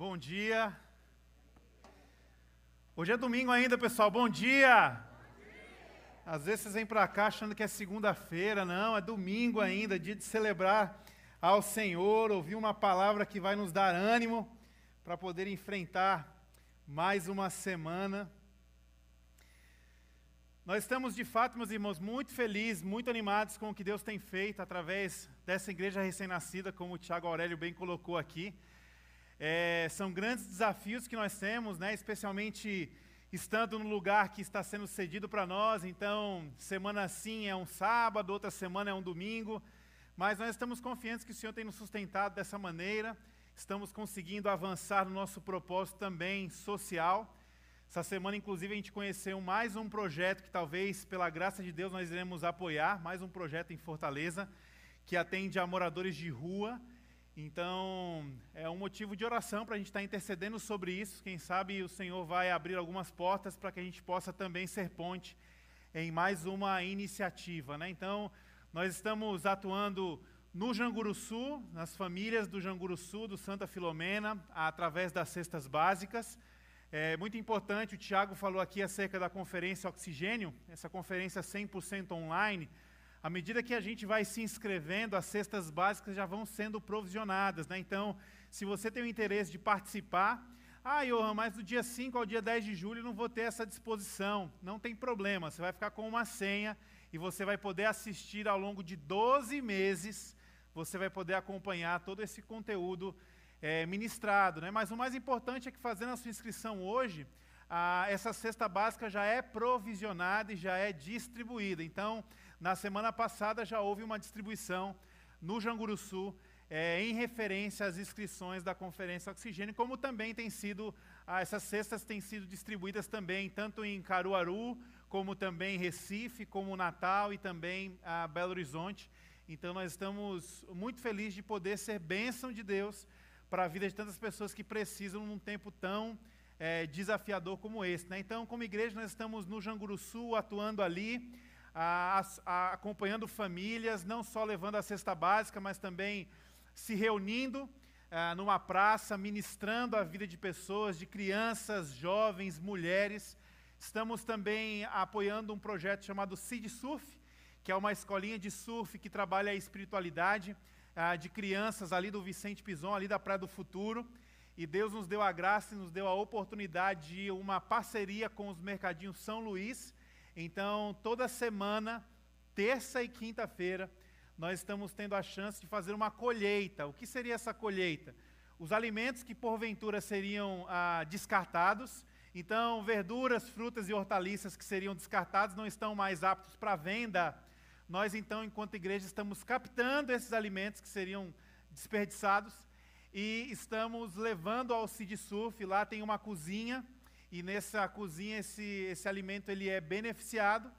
Bom dia. Hoje é domingo ainda, pessoal. Bom dia. Às vezes vocês vêm para cá achando que é segunda-feira, não, é domingo ainda, dia de celebrar ao Senhor, ouvir uma palavra que vai nos dar ânimo para poder enfrentar mais uma semana. Nós estamos, de fato, meus irmãos, muito felizes, muito animados com o que Deus tem feito através dessa igreja recém-nascida, como o Tiago Aurélio bem colocou aqui. É, são grandes desafios que nós temos, né, especialmente estando no lugar que está sendo cedido para nós. Então, semana sim é um sábado, outra semana é um domingo. Mas nós estamos confiantes que o Senhor tem nos sustentado dessa maneira. Estamos conseguindo avançar no nosso propósito também social. Essa semana, inclusive, a gente conheceu mais um projeto que talvez, pela graça de Deus, nós iremos apoiar, mais um projeto em Fortaleza, que atende a moradores de rua. Então, é um motivo de oração para a gente estar intercedendo sobre isso. Quem sabe o Senhor vai abrir algumas portas para que a gente possa também ser ponte em mais uma iniciativa. Né? Então, nós estamos atuando no Janguruçu, nas famílias do Janguruçu, do Santa Filomena, através das cestas básicas. É muito importante, o Tiago falou aqui acerca da conferência Oxigênio, essa conferência 100% online. À medida que a gente vai se inscrevendo, as cestas básicas já vão sendo provisionadas. Né? Então, se você tem o interesse de participar, ah, Johan, mas do dia 5 ao dia 10 de julho eu não vou ter essa disposição. Não tem problema, você vai ficar com uma senha e você vai poder assistir ao longo de 12 meses, você vai poder acompanhar todo esse conteúdo é, ministrado. Né? Mas o mais importante é que fazendo a sua inscrição hoje, a, essa cesta básica já é provisionada e já é distribuída. Então, na semana passada já houve uma distribuição no Janguruçu, é, em referência às inscrições da Conferência Oxigênio, como também tem sido, ah, essas cestas têm sido distribuídas também, tanto em Caruaru, como também em Recife, como Natal e também a Belo Horizonte. Então nós estamos muito felizes de poder ser bênção de Deus para a vida de tantas pessoas que precisam num tempo tão é, desafiador como esse. Né? Então, como igreja, nós estamos no Janguruçu, atuando ali, a, a, acompanhando famílias, não só levando a cesta básica, mas também se reunindo ah, numa praça, ministrando a vida de pessoas, de crianças, jovens, mulheres. Estamos também apoiando um projeto chamado Seed Surf, que é uma escolinha de surf que trabalha a espiritualidade ah, de crianças ali do Vicente Pison, ali da Praia do Futuro. E Deus nos deu a graça e nos deu a oportunidade de uma parceria com os Mercadinhos São Luís. Então, toda semana, terça e quinta-feira, nós estamos tendo a chance de fazer uma colheita. O que seria essa colheita? Os alimentos que porventura seriam ah, descartados, então verduras, frutas e hortaliças que seriam descartados não estão mais aptos para venda. Nós então, enquanto igreja, estamos captando esses alimentos que seriam desperdiçados e estamos levando ao Cid Surf. Lá tem uma cozinha e nessa cozinha esse, esse alimento ele é beneficiado.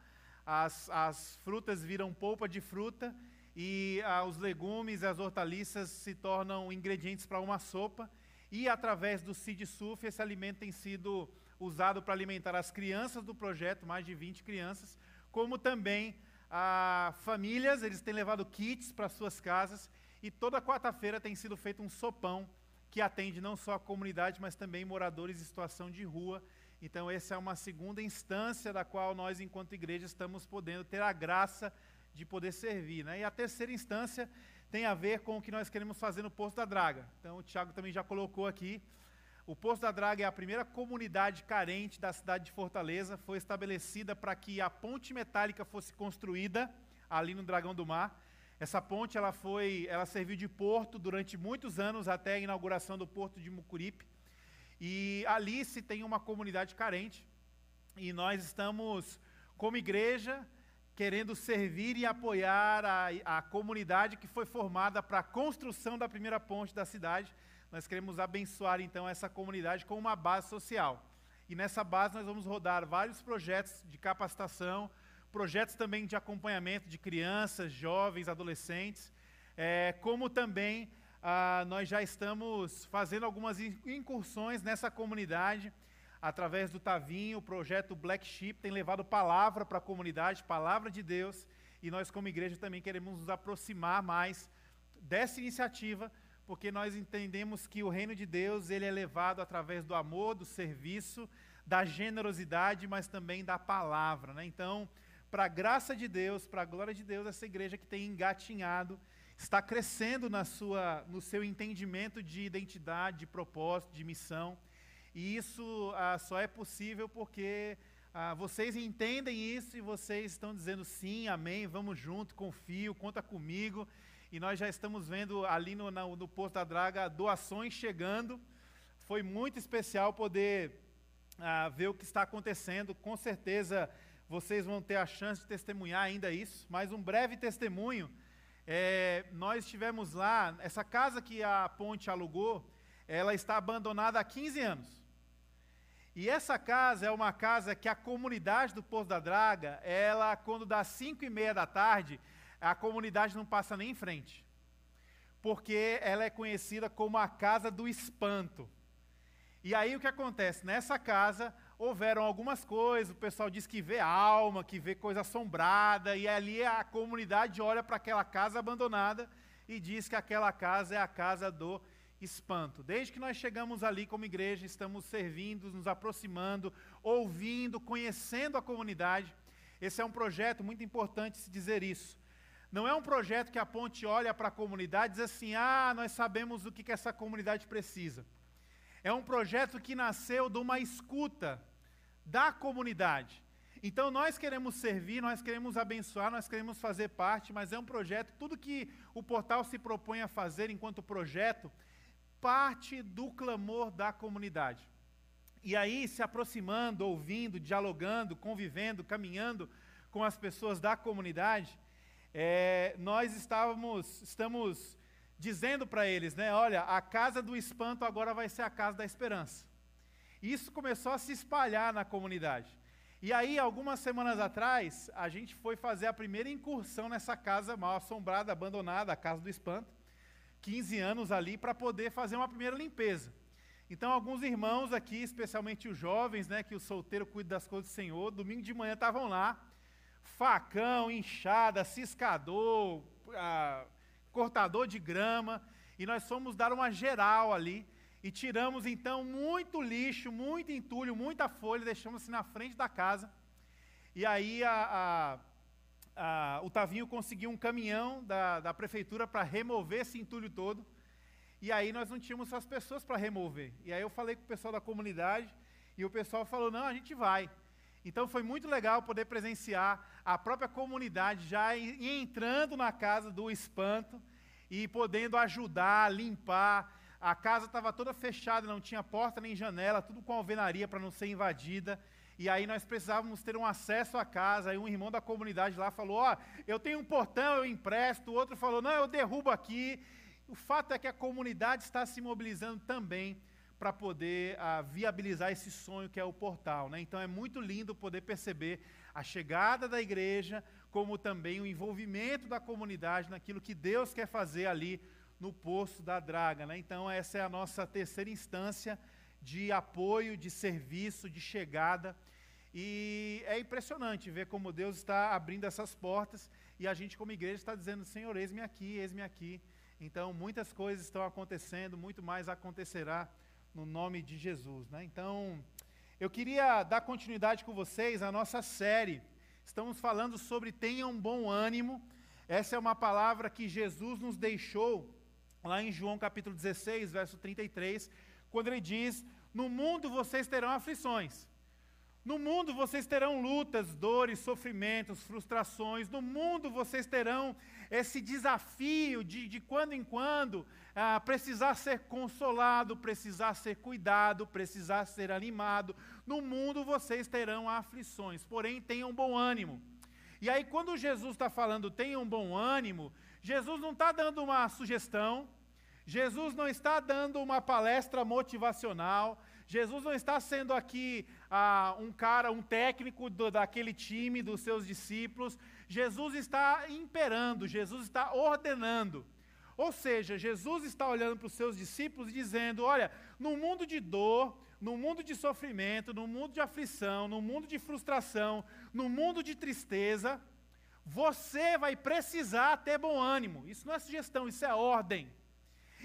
As, as frutas viram polpa de fruta e ah, os legumes e as hortaliças se tornam ingredientes para uma sopa. E através do Seed Surf, esse alimento tem sido usado para alimentar as crianças do projeto, mais de 20 crianças, como também ah, famílias, eles têm levado kits para suas casas. E toda quarta-feira tem sido feito um sopão que atende não só a comunidade, mas também moradores em situação de rua. Então, essa é uma segunda instância da qual nós, enquanto igreja, estamos podendo ter a graça de poder servir. Né? E a terceira instância tem a ver com o que nós queremos fazer no Poço da Draga. Então, o Tiago também já colocou aqui. O Poço da Draga é a primeira comunidade carente da cidade de Fortaleza. Foi estabelecida para que a ponte metálica fosse construída ali no Dragão do Mar. Essa ponte ela foi, ela serviu de porto durante muitos anos até a inauguração do porto de Mucuripe. E ali se tem uma comunidade carente. E nós estamos, como igreja, querendo servir e apoiar a, a comunidade que foi formada para a construção da primeira ponte da cidade. Nós queremos abençoar então essa comunidade com uma base social. E nessa base nós vamos rodar vários projetos de capacitação, projetos também de acompanhamento de crianças, jovens, adolescentes, é, como também ah, nós já estamos fazendo algumas incursões nessa comunidade através do Tavinho, o projeto Black Sheep tem levado palavra para a comunidade, palavra de Deus, e nós como igreja também queremos nos aproximar mais dessa iniciativa, porque nós entendemos que o reino de Deus ele é levado através do amor, do serviço, da generosidade, mas também da palavra. Né? Então, para a graça de Deus, para a glória de Deus, essa igreja que tem engatinhado, está crescendo na sua, no seu entendimento de identidade, de propósito, de missão. E isso ah, só é possível porque ah, vocês entendem isso e vocês estão dizendo sim, amém, vamos junto, confio, conta comigo. E nós já estamos vendo ali no, no, no Posto da Draga doações chegando. Foi muito especial poder ah, ver o que está acontecendo. Com certeza vocês vão ter a chance de testemunhar ainda isso. Mas um breve testemunho. É, nós estivemos lá, essa casa que a Ponte alugou, ela está abandonada há 15 anos. E essa casa é uma casa que a comunidade do Poço da Draga, ela, quando dá 5 e meia da tarde, a comunidade não passa nem em frente. Porque ela é conhecida como a casa do espanto. E aí o que acontece? Nessa casa houveram algumas coisas, o pessoal diz que vê alma, que vê coisa assombrada, e ali a comunidade olha para aquela casa abandonada e diz que aquela casa é a casa do espanto. Desde que nós chegamos ali como igreja, estamos servindo, nos aproximando, ouvindo, conhecendo a comunidade. Esse é um projeto muito importante se dizer isso. Não é um projeto que a ponte olha para a comunidade e diz assim: ah, nós sabemos o que, que essa comunidade precisa. É um projeto que nasceu de uma escuta da comunidade. Então nós queremos servir, nós queremos abençoar, nós queremos fazer parte, mas é um projeto, tudo que o portal se propõe a fazer enquanto projeto, parte do clamor da comunidade. E aí, se aproximando, ouvindo, dialogando, convivendo, caminhando com as pessoas da comunidade, é, nós estávamos, estamos dizendo para eles, né, olha, a casa do espanto agora vai ser a casa da esperança. Isso começou a se espalhar na comunidade. E aí, algumas semanas atrás, a gente foi fazer a primeira incursão nessa casa mal assombrada, abandonada, a casa do espanto. 15 anos ali para poder fazer uma primeira limpeza. Então, alguns irmãos aqui, especialmente os jovens, né, que o solteiro cuida das coisas do Senhor, domingo de manhã estavam lá, facão, enxada, ciscador, ah, cortador de grama, e nós fomos dar uma geral ali e tiramos então muito lixo, muito entulho, muita folha, deixamos assim na frente da casa. E aí a, a, a, o Tavinho conseguiu um caminhão da, da prefeitura para remover esse entulho todo. E aí nós não tínhamos as pessoas para remover. E aí eu falei com o pessoal da comunidade e o pessoal falou: não, a gente vai. Então foi muito legal poder presenciar a própria comunidade já entrando na casa do espanto e podendo ajudar, limpar. A casa estava toda fechada, não tinha porta nem janela, tudo com alvenaria para não ser invadida. E aí nós precisávamos ter um acesso à casa. Aí um irmão da comunidade lá falou: Ó, oh, eu tenho um portão, eu empresto. O outro falou: Não, eu derrubo aqui. O fato é que a comunidade está se mobilizando também para poder ah, viabilizar esse sonho que é o portal. Né? Então é muito lindo poder perceber a chegada da igreja, como também o envolvimento da comunidade naquilo que Deus quer fazer ali no Poço da Draga. Né? Então, essa é a nossa terceira instância de apoio, de serviço, de chegada. E é impressionante ver como Deus está abrindo essas portas e a gente, como igreja, está dizendo: Senhor, eis-me aqui, eis-me aqui. Então, muitas coisas estão acontecendo, muito mais acontecerá no nome de Jesus. Né? Então, eu queria dar continuidade com vocês à nossa série Estamos falando sobre tenham bom ânimo. Essa é uma palavra que Jesus nos deixou lá em João capítulo 16, verso 33, quando ele diz: No mundo vocês terão aflições. No mundo vocês terão lutas, dores, sofrimentos, frustrações. No mundo vocês terão esse desafio de, de quando em quando ah, precisar ser consolado, precisar ser cuidado, precisar ser animado. No mundo vocês terão aflições, porém tenham bom ânimo. E aí, quando Jesus está falando tenham bom ânimo, Jesus não está dando uma sugestão, Jesus não está dando uma palestra motivacional, Jesus não está sendo aqui ah, um cara, um técnico do, daquele time, dos seus discípulos. Jesus está imperando, Jesus está ordenando. Ou seja, Jesus está olhando para os seus discípulos e dizendo: olha, no mundo de dor, no mundo de sofrimento, no mundo de aflição, no mundo de frustração, no mundo de tristeza, você vai precisar ter bom ânimo. Isso não é sugestão, isso é ordem.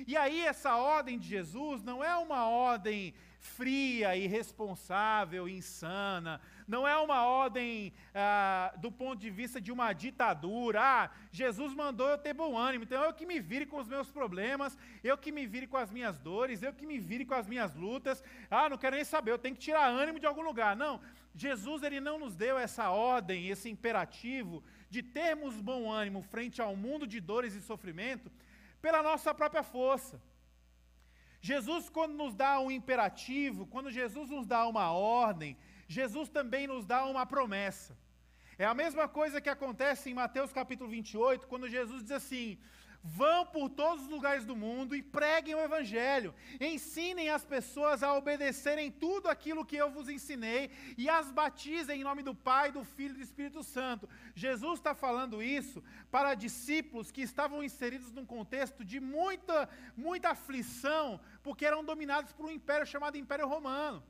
E aí, essa ordem de Jesus não é uma ordem fria, irresponsável, insana, não é uma ordem ah, do ponto de vista de uma ditadura. Ah, Jesus mandou eu ter bom ânimo, então eu que me vire com os meus problemas, eu que me vire com as minhas dores, eu que me vire com as minhas lutas. Ah, não quero nem saber, eu tenho que tirar ânimo de algum lugar. Não, Jesus ele não nos deu essa ordem, esse imperativo de termos bom ânimo frente ao mundo de dores e sofrimento pela nossa própria força. Jesus, quando nos dá um imperativo, quando Jesus nos dá uma ordem, Jesus também nos dá uma promessa. É a mesma coisa que acontece em Mateus capítulo 28, quando Jesus diz assim: Vão por todos os lugares do mundo e preguem o Evangelho. Ensinem as pessoas a obedecerem tudo aquilo que eu vos ensinei e as batizem em nome do Pai, do Filho e do Espírito Santo. Jesus está falando isso para discípulos que estavam inseridos num contexto de muita, muita aflição, porque eram dominados por um império chamado Império Romano.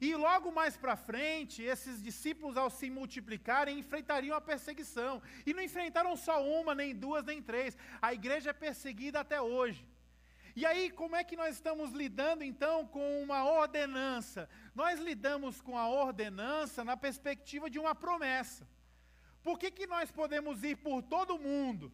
E logo mais para frente, esses discípulos, ao se multiplicarem, enfrentariam a perseguição. E não enfrentaram só uma, nem duas, nem três. A igreja é perseguida até hoje. E aí, como é que nós estamos lidando então com uma ordenança? Nós lidamos com a ordenança na perspectiva de uma promessa. Por que, que nós podemos ir por todo mundo?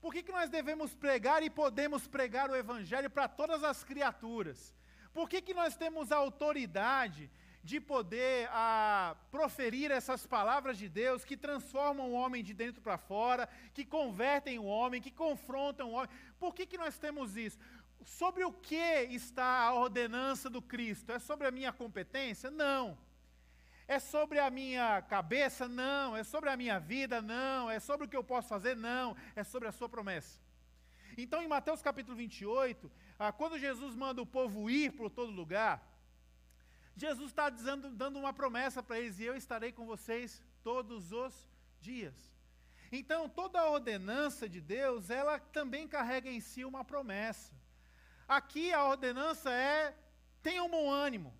Por que, que nós devemos pregar e podemos pregar o Evangelho para todas as criaturas? Por que, que nós temos a autoridade de poder a, proferir essas palavras de Deus que transformam o homem de dentro para fora, que convertem o homem, que confrontam o homem? Por que, que nós temos isso? Sobre o que está a ordenança do Cristo? É sobre a minha competência? Não. É sobre a minha cabeça? Não. É sobre a minha vida? Não. É sobre o que eu posso fazer? Não. É sobre a sua promessa. Então, em Mateus capítulo 28, ah, quando Jesus manda o povo ir por todo lugar, Jesus está dando uma promessa para eles: e eu estarei com vocês todos os dias. Então, toda a ordenança de Deus, ela também carrega em si uma promessa. Aqui a ordenança é: tenham bom ânimo.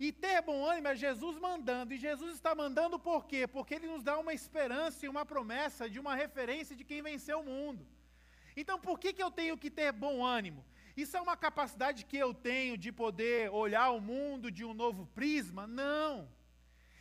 E ter bom ânimo é Jesus mandando. E Jesus está mandando por quê? Porque ele nos dá uma esperança e uma promessa de uma referência de quem venceu o mundo. Então, por que, que eu tenho que ter bom ânimo? Isso é uma capacidade que eu tenho de poder olhar o mundo de um novo prisma? Não.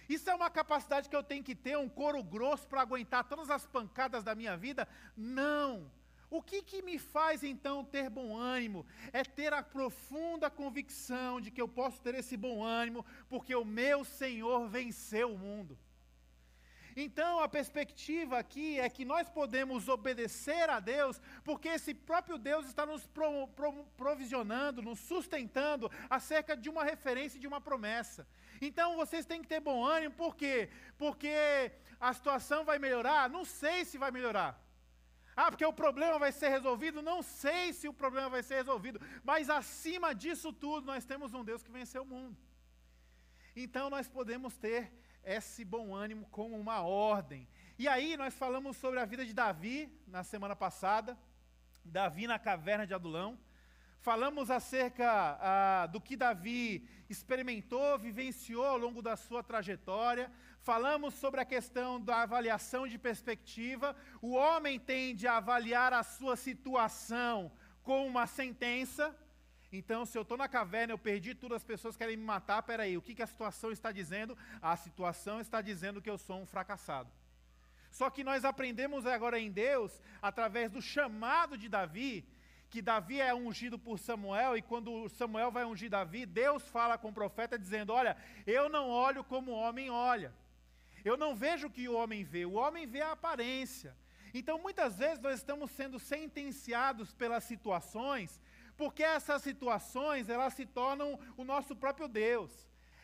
Isso é uma capacidade que eu tenho que ter, um couro grosso para aguentar todas as pancadas da minha vida? Não. O que, que me faz então ter bom ânimo? É ter a profunda convicção de que eu posso ter esse bom ânimo, porque o meu Senhor venceu o mundo. Então a perspectiva aqui é que nós podemos obedecer a Deus, porque esse próprio Deus está nos pro, pro, provisionando, nos sustentando acerca de uma referência, de uma promessa. Então vocês têm que ter bom ânimo, por quê? Porque a situação vai melhorar? Não sei se vai melhorar. Ah, porque o problema vai ser resolvido? Não sei se o problema vai ser resolvido, mas acima disso tudo, nós temos um Deus que venceu o mundo. Então nós podemos ter esse bom ânimo como uma ordem. E aí nós falamos sobre a vida de Davi na semana passada, Davi na caverna de Adulão. Falamos acerca ah, do que Davi experimentou, vivenciou ao longo da sua trajetória. Falamos sobre a questão da avaliação de perspectiva. O homem tende a avaliar a sua situação com uma sentença, então, se eu estou na caverna, eu perdi tudo, as pessoas querem me matar, peraí, o que, que a situação está dizendo? A situação está dizendo que eu sou um fracassado. Só que nós aprendemos agora em Deus, através do chamado de Davi, que Davi é ungido por Samuel, e quando Samuel vai ungir Davi, Deus fala com o profeta dizendo: Olha, eu não olho como o homem olha. Eu não vejo o que o homem vê, o homem vê a aparência. Então, muitas vezes, nós estamos sendo sentenciados pelas situações porque essas situações, elas se tornam o nosso próprio Deus.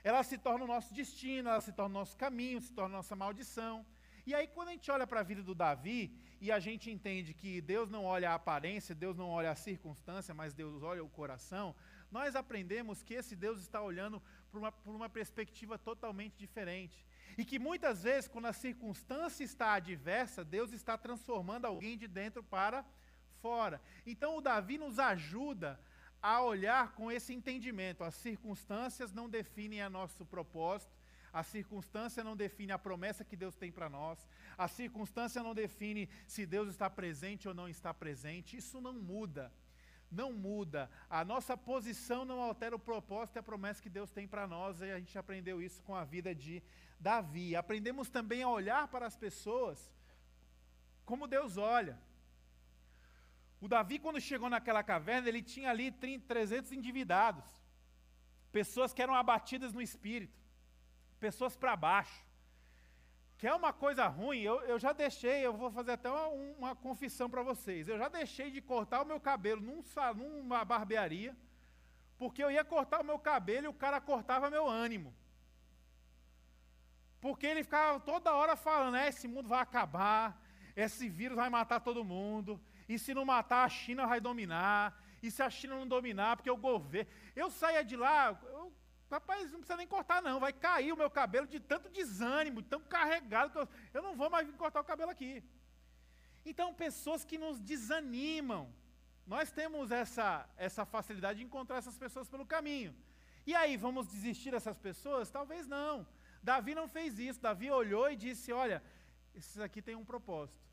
Elas se tornam o nosso destino, elas se tornam o nosso caminho, se tornam a nossa maldição. E aí, quando a gente olha para a vida do Davi e a gente entende que Deus não olha a aparência, Deus não olha a circunstância, mas Deus olha o coração, nós aprendemos que esse Deus está olhando por uma, por uma perspectiva totalmente diferente. E que muitas vezes, quando a circunstância está adversa, Deus está transformando alguém de dentro para. Então o Davi nos ajuda a olhar com esse entendimento. As circunstâncias não definem a nosso propósito, a circunstância não define a promessa que Deus tem para nós, a circunstância não define se Deus está presente ou não está presente, isso não muda. não muda. A nossa posição não altera o propósito e a promessa que Deus tem para nós, e a gente aprendeu isso com a vida de Davi. Aprendemos também a olhar para as pessoas como Deus olha. O Davi, quando chegou naquela caverna, ele tinha ali 30, 300 endividados, pessoas que eram abatidas no espírito, pessoas para baixo. Que é uma coisa ruim, eu, eu já deixei, eu vou fazer até uma, uma confissão para vocês. Eu já deixei de cortar o meu cabelo num, numa barbearia, porque eu ia cortar o meu cabelo e o cara cortava meu ânimo. Porque ele ficava toda hora falando: é, esse mundo vai acabar, esse vírus vai matar todo mundo, e se não matar, a China vai dominar, e se a China não dominar, porque o governo. Eu saía de lá, eu Rapaz, não precisa nem cortar, não. Vai cair o meu cabelo de tanto desânimo, de tão carregado que eu, eu não vou mais cortar o cabelo aqui. Então, pessoas que nos desanimam. Nós temos essa, essa facilidade de encontrar essas pessoas pelo caminho. E aí, vamos desistir dessas pessoas? Talvez não. Davi não fez isso. Davi olhou e disse: Olha, esses aqui têm um propósito.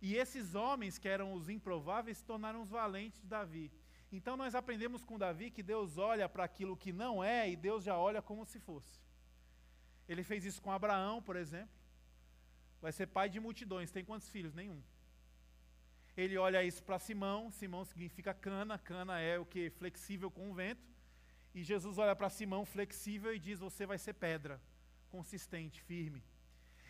E esses homens, que eram os improváveis, se tornaram os valentes de Davi. Então nós aprendemos com Davi que Deus olha para aquilo que não é e Deus já olha como se fosse. Ele fez isso com Abraão, por exemplo. Vai ser pai de multidões. Tem quantos filhos? Nenhum. Ele olha isso para Simão. Simão significa cana. Cana é o que? Flexível com o vento. E Jesus olha para Simão flexível e diz: Você vai ser pedra, consistente, firme.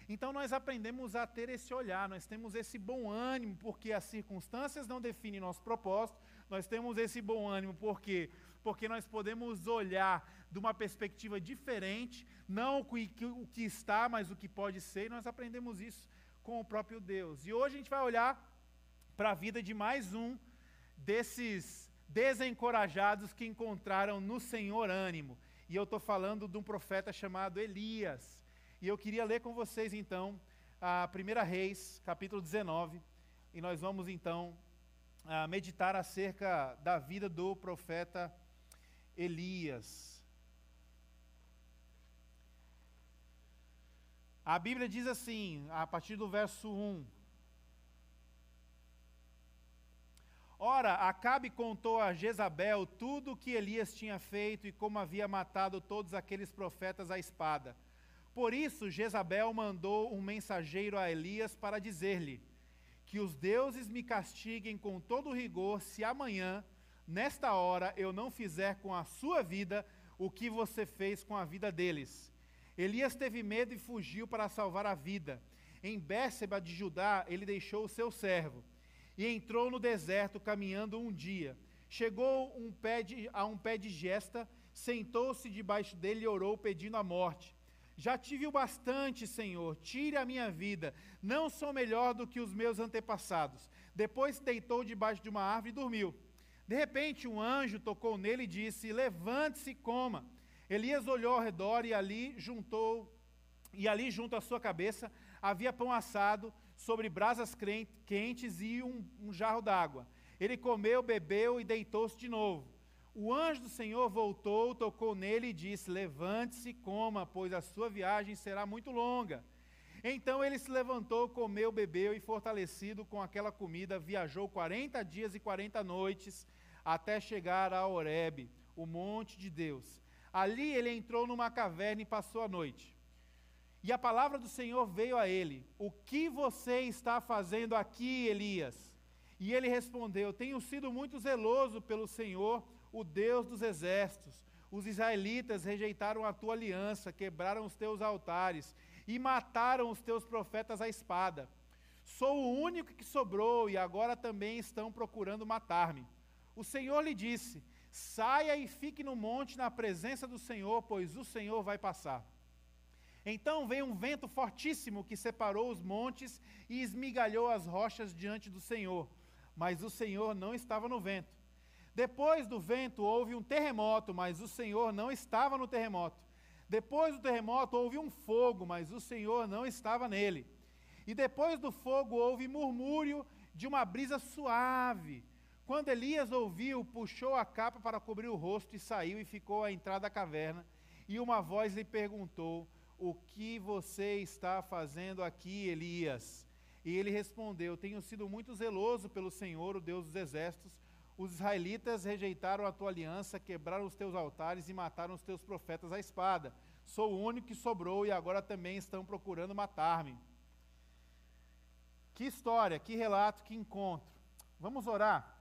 Então nós aprendemos a ter esse olhar, nós temos esse bom ânimo, porque as circunstâncias não definem nosso propósito, nós temos esse bom ânimo porque porque nós podemos olhar de uma perspectiva diferente, não o que, está, mas o que pode ser, e nós aprendemos isso com o próprio Deus. E hoje a gente vai olhar para a vida de mais um desses desencorajados que encontraram no Senhor ânimo. E eu estou falando de um profeta chamado Elias. E eu queria ler com vocês então a 1 Reis, capítulo 19, e nós vamos então meditar acerca da vida do profeta Elias. A Bíblia diz assim, a partir do verso 1. Ora, Acabe contou a Jezabel tudo o que Elias tinha feito e como havia matado todos aqueles profetas à espada. Por isso, Jezabel mandou um mensageiro a Elias para dizer-lhe: Que os deuses me castiguem com todo rigor, se amanhã, nesta hora, eu não fizer com a sua vida o que você fez com a vida deles. Elias teve medo e fugiu para salvar a vida. Em Bérseba de Judá, ele deixou o seu servo e entrou no deserto caminhando um dia. Chegou um de, a um pé de gesta, sentou-se debaixo dele e orou, pedindo a morte. Já tive o bastante, Senhor, tire a minha vida. Não sou melhor do que os meus antepassados. Depois deitou debaixo de uma árvore e dormiu. De repente, um anjo tocou nele e disse: Levante-se e coma. Elias olhou ao redor e ali juntou, e ali junto à sua cabeça havia pão assado sobre brasas quentes e um, um jarro d'água. Ele comeu, bebeu e deitou-se de novo. O anjo do Senhor voltou, tocou nele e disse: Levante-se, coma, pois a sua viagem será muito longa. Então ele se levantou, comeu, bebeu e, fortalecido com aquela comida, viajou quarenta dias e quarenta noites até chegar a Horebe, o monte de Deus. Ali ele entrou numa caverna e passou a noite. E a palavra do Senhor veio a ele: O que você está fazendo aqui, Elias? E ele respondeu: Tenho sido muito zeloso pelo Senhor o Deus dos exércitos. Os israelitas rejeitaram a tua aliança, quebraram os teus altares e mataram os teus profetas à espada. Sou o único que sobrou e agora também estão procurando matar-me. O Senhor lhe disse: Saia e fique no monte na presença do Senhor, pois o Senhor vai passar. Então veio um vento fortíssimo que separou os montes e esmigalhou as rochas diante do Senhor. Mas o Senhor não estava no vento. Depois do vento houve um terremoto, mas o Senhor não estava no terremoto. Depois do terremoto houve um fogo, mas o Senhor não estava nele. E depois do fogo houve murmúrio de uma brisa suave. Quando Elias ouviu, puxou a capa para cobrir o rosto e saiu e ficou à entrada da caverna. E uma voz lhe perguntou: O que você está fazendo aqui, Elias? E ele respondeu: Tenho sido muito zeloso pelo Senhor, o Deus dos exércitos os israelitas rejeitaram a tua aliança, quebraram os teus altares e mataram os teus profetas à espada. Sou o único que sobrou e agora também estão procurando matar-me. Que história, que relato, que encontro. Vamos orar.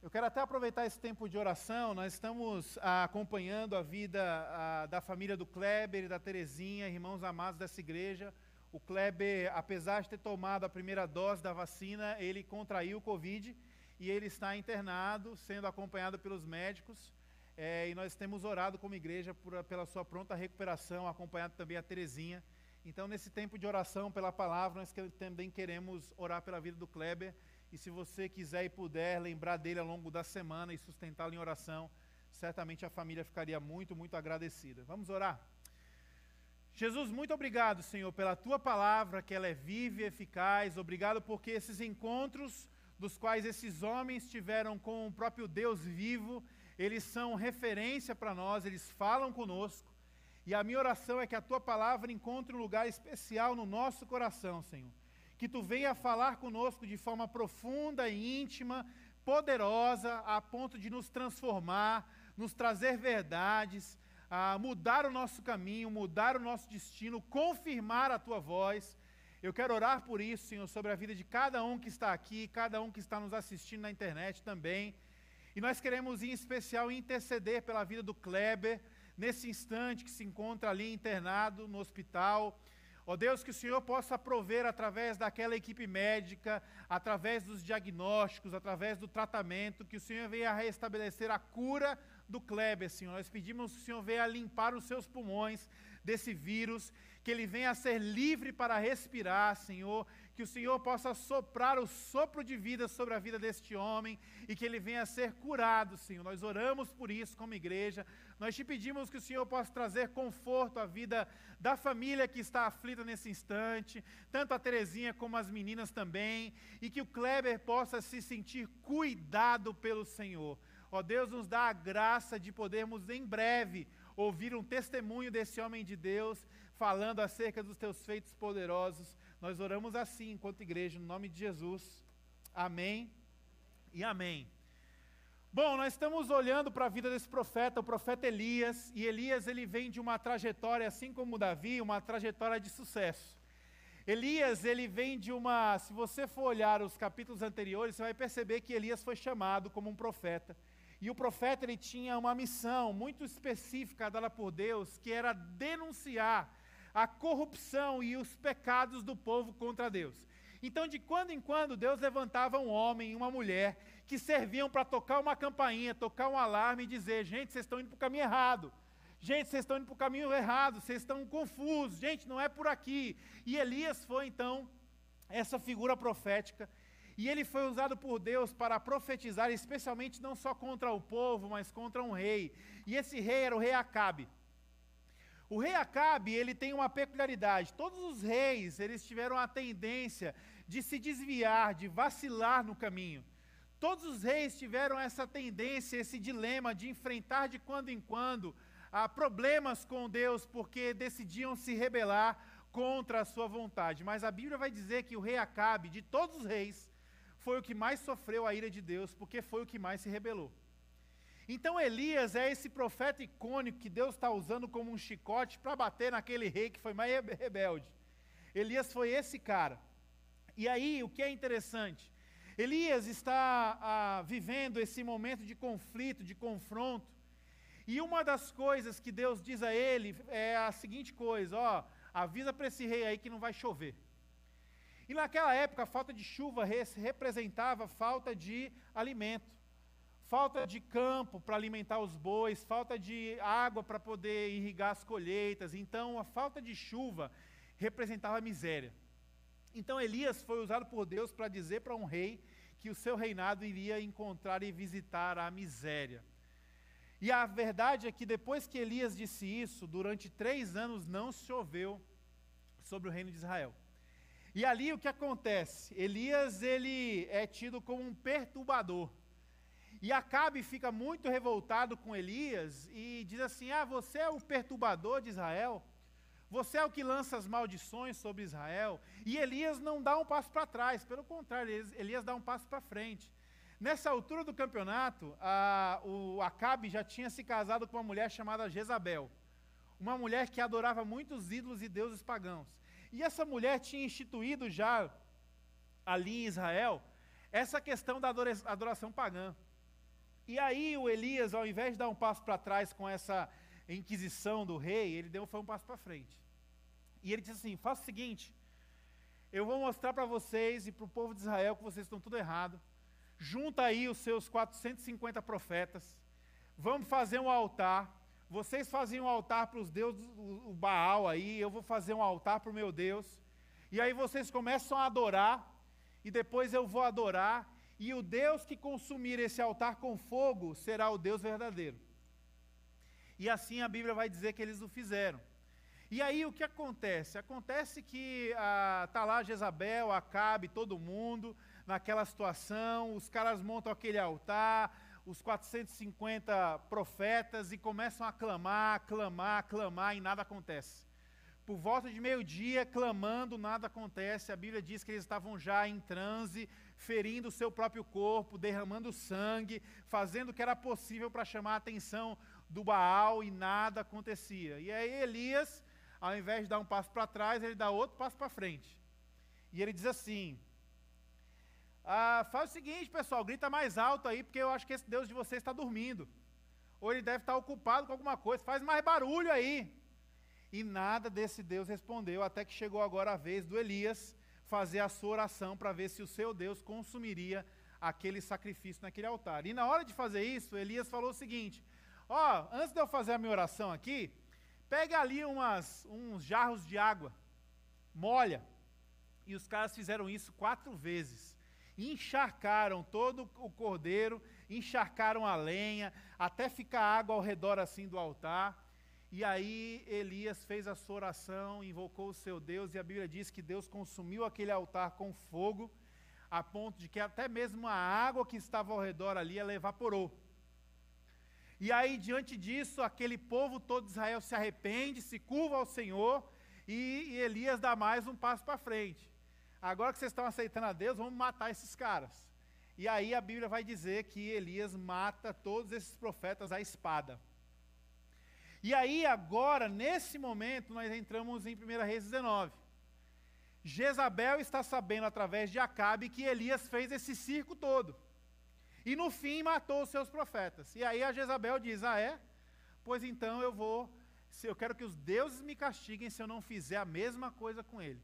Eu quero até aproveitar esse tempo de oração. Nós estamos ah, acompanhando a vida ah, da família do Kleber e da Terezinha, irmãos amados dessa igreja. O Kleber, apesar de ter tomado a primeira dose da vacina, ele contraiu o Covid e ele está internado, sendo acompanhado pelos médicos. É, e nós temos orado como igreja por, pela sua pronta recuperação, acompanhado também a Terezinha. Então, nesse tempo de oração pela palavra, nós que, também queremos orar pela vida do Kleber. E se você quiser e puder lembrar dele ao longo da semana e sustentá-lo em oração, certamente a família ficaria muito, muito agradecida. Vamos orar? Jesus, muito obrigado, Senhor, pela tua palavra, que ela é viva e eficaz. Obrigado porque esses encontros dos quais esses homens tiveram com o próprio Deus vivo, eles são referência para nós, eles falam conosco. E a minha oração é que a tua palavra encontre um lugar especial no nosso coração, Senhor. Que tu venha falar conosco de forma profunda e íntima, poderosa, a ponto de nos transformar, nos trazer verdades, a mudar o nosso caminho, mudar o nosso destino, confirmar a tua voz. Eu quero orar por isso, Senhor, sobre a vida de cada um que está aqui, cada um que está nos assistindo na internet também. E nós queremos, em especial, interceder pela vida do Kleber, nesse instante que se encontra ali internado no hospital. Ó oh Deus, que o Senhor possa prover através daquela equipe médica, através dos diagnósticos, através do tratamento, que o Senhor venha restabelecer a cura do Kleber, Senhor. Nós pedimos que o Senhor venha limpar os seus pulmões desse vírus, que ele venha a ser livre para respirar, Senhor, que o Senhor possa soprar o sopro de vida sobre a vida deste homem e que ele venha a ser curado, Senhor. Nós oramos por isso como igreja. Nós te pedimos que o Senhor possa trazer conforto à vida da família que está aflita nesse instante, tanto a Terezinha como as meninas também, e que o Kleber possa se sentir cuidado pelo Senhor. Ó Deus, nos dá a graça de podermos em breve ouvir um testemunho desse homem de Deus falando acerca dos teus feitos poderosos. Nós oramos assim enquanto igreja, no nome de Jesus. Amém e amém. Bom, nós estamos olhando para a vida desse profeta, o profeta Elias, e Elias ele vem de uma trajetória, assim como Davi, uma trajetória de sucesso. Elias, ele vem de uma, se você for olhar os capítulos anteriores, você vai perceber que Elias foi chamado como um profeta. E o profeta ele tinha uma missão muito específica dada por Deus, que era denunciar a corrupção e os pecados do povo contra Deus. Então, de quando em quando, Deus levantava um homem e uma mulher que serviam para tocar uma campainha, tocar um alarme e dizer: gente, vocês estão indo para o caminho errado. Gente, vocês estão indo para o caminho errado, vocês estão confusos. Gente, não é por aqui. E Elias foi então essa figura profética e ele foi usado por Deus para profetizar, especialmente não só contra o povo, mas contra um rei. E esse rei era o rei Acabe. O rei Acabe, ele tem uma peculiaridade. Todos os reis, eles tiveram a tendência de se desviar, de vacilar no caminho. Todos os reis tiveram essa tendência, esse dilema de enfrentar de quando em quando ah, problemas com Deus, porque decidiam se rebelar contra a sua vontade. Mas a Bíblia vai dizer que o rei Acabe, de todos os reis, foi o que mais sofreu a ira de Deus, porque foi o que mais se rebelou. Então Elias é esse profeta icônico que Deus está usando como um chicote para bater naquele rei que foi mais rebelde. Elias foi esse cara. E aí, o que é interessante? Elias está ah, vivendo esse momento de conflito, de confronto. E uma das coisas que Deus diz a ele é a seguinte coisa: ó, avisa para esse rei aí que não vai chover. E naquela época, a falta de chuva representava falta de alimento, falta de campo para alimentar os bois, falta de água para poder irrigar as colheitas. Então, a falta de chuva representava miséria. Então, Elias foi usado por Deus para dizer para um rei que o seu reinado iria encontrar e visitar a miséria. E a verdade é que depois que Elias disse isso, durante três anos não choveu sobre o reino de Israel. E ali o que acontece? Elias ele é tido como um perturbador. E Acabe fica muito revoltado com Elias e diz assim: Ah, você é o perturbador de Israel? Você é o que lança as maldições sobre Israel? E Elias não dá um passo para trás, pelo contrário, Elias dá um passo para frente. Nessa altura do campeonato, a, o Acabe já tinha se casado com uma mulher chamada Jezabel, uma mulher que adorava muitos ídolos e deuses pagãos. E essa mulher tinha instituído já ali em Israel essa questão da adoração pagã. E aí o Elias, ao invés de dar um passo para trás com essa inquisição do rei, ele deu foi um passo para frente. E ele disse assim: faça o seguinte, eu vou mostrar para vocês e para o povo de Israel que vocês estão tudo errado junta aí os seus 450 profetas, vamos fazer um altar. Vocês fazem um altar para os deuses, o Baal aí, eu vou fazer um altar para o meu Deus. E aí vocês começam a adorar, e depois eu vou adorar, e o Deus que consumir esse altar com fogo será o Deus verdadeiro. E assim a Bíblia vai dizer que eles o fizeram. E aí o que acontece? Acontece que está ah, lá Jezabel, Acabe, todo mundo, naquela situação, os caras montam aquele altar, os 450 profetas e começam a clamar, clamar, clamar e nada acontece. Por volta de meio-dia, clamando, nada acontece. A Bíblia diz que eles estavam já em transe, ferindo o seu próprio corpo, derramando sangue, fazendo o que era possível para chamar a atenção do Baal e nada acontecia. E aí Elias, ao invés de dar um passo para trás, ele dá outro passo para frente. E ele diz assim: ah, faz o seguinte, pessoal, grita mais alto aí, porque eu acho que esse Deus de vocês está dormindo. Ou ele deve estar ocupado com alguma coisa, faz mais barulho aí. E nada desse Deus respondeu, até que chegou agora a vez do Elias fazer a sua oração para ver se o seu Deus consumiria aquele sacrifício naquele altar. E na hora de fazer isso, Elias falou o seguinte: Ó, oh, antes de eu fazer a minha oração aqui, pega ali umas, uns jarros de água, molha. E os caras fizeram isso quatro vezes encharcaram todo o cordeiro, encharcaram a lenha, até ficar água ao redor assim do altar. E aí Elias fez a sua oração, invocou o seu Deus, e a Bíblia diz que Deus consumiu aquele altar com fogo, a ponto de que até mesmo a água que estava ao redor ali, ela evaporou. E aí, diante disso, aquele povo todo de Israel se arrepende, se curva ao Senhor, e, e Elias dá mais um passo para frente. Agora que vocês estão aceitando a Deus, vamos matar esses caras. E aí a Bíblia vai dizer que Elias mata todos esses profetas à espada. E aí, agora, nesse momento, nós entramos em 1 Reis 19. Jezabel está sabendo, através de Acabe, que Elias fez esse circo todo. E no fim matou os seus profetas. E aí a Jezabel diz: Ah, é? Pois então eu vou. Eu quero que os deuses me castiguem se eu não fizer a mesma coisa com ele.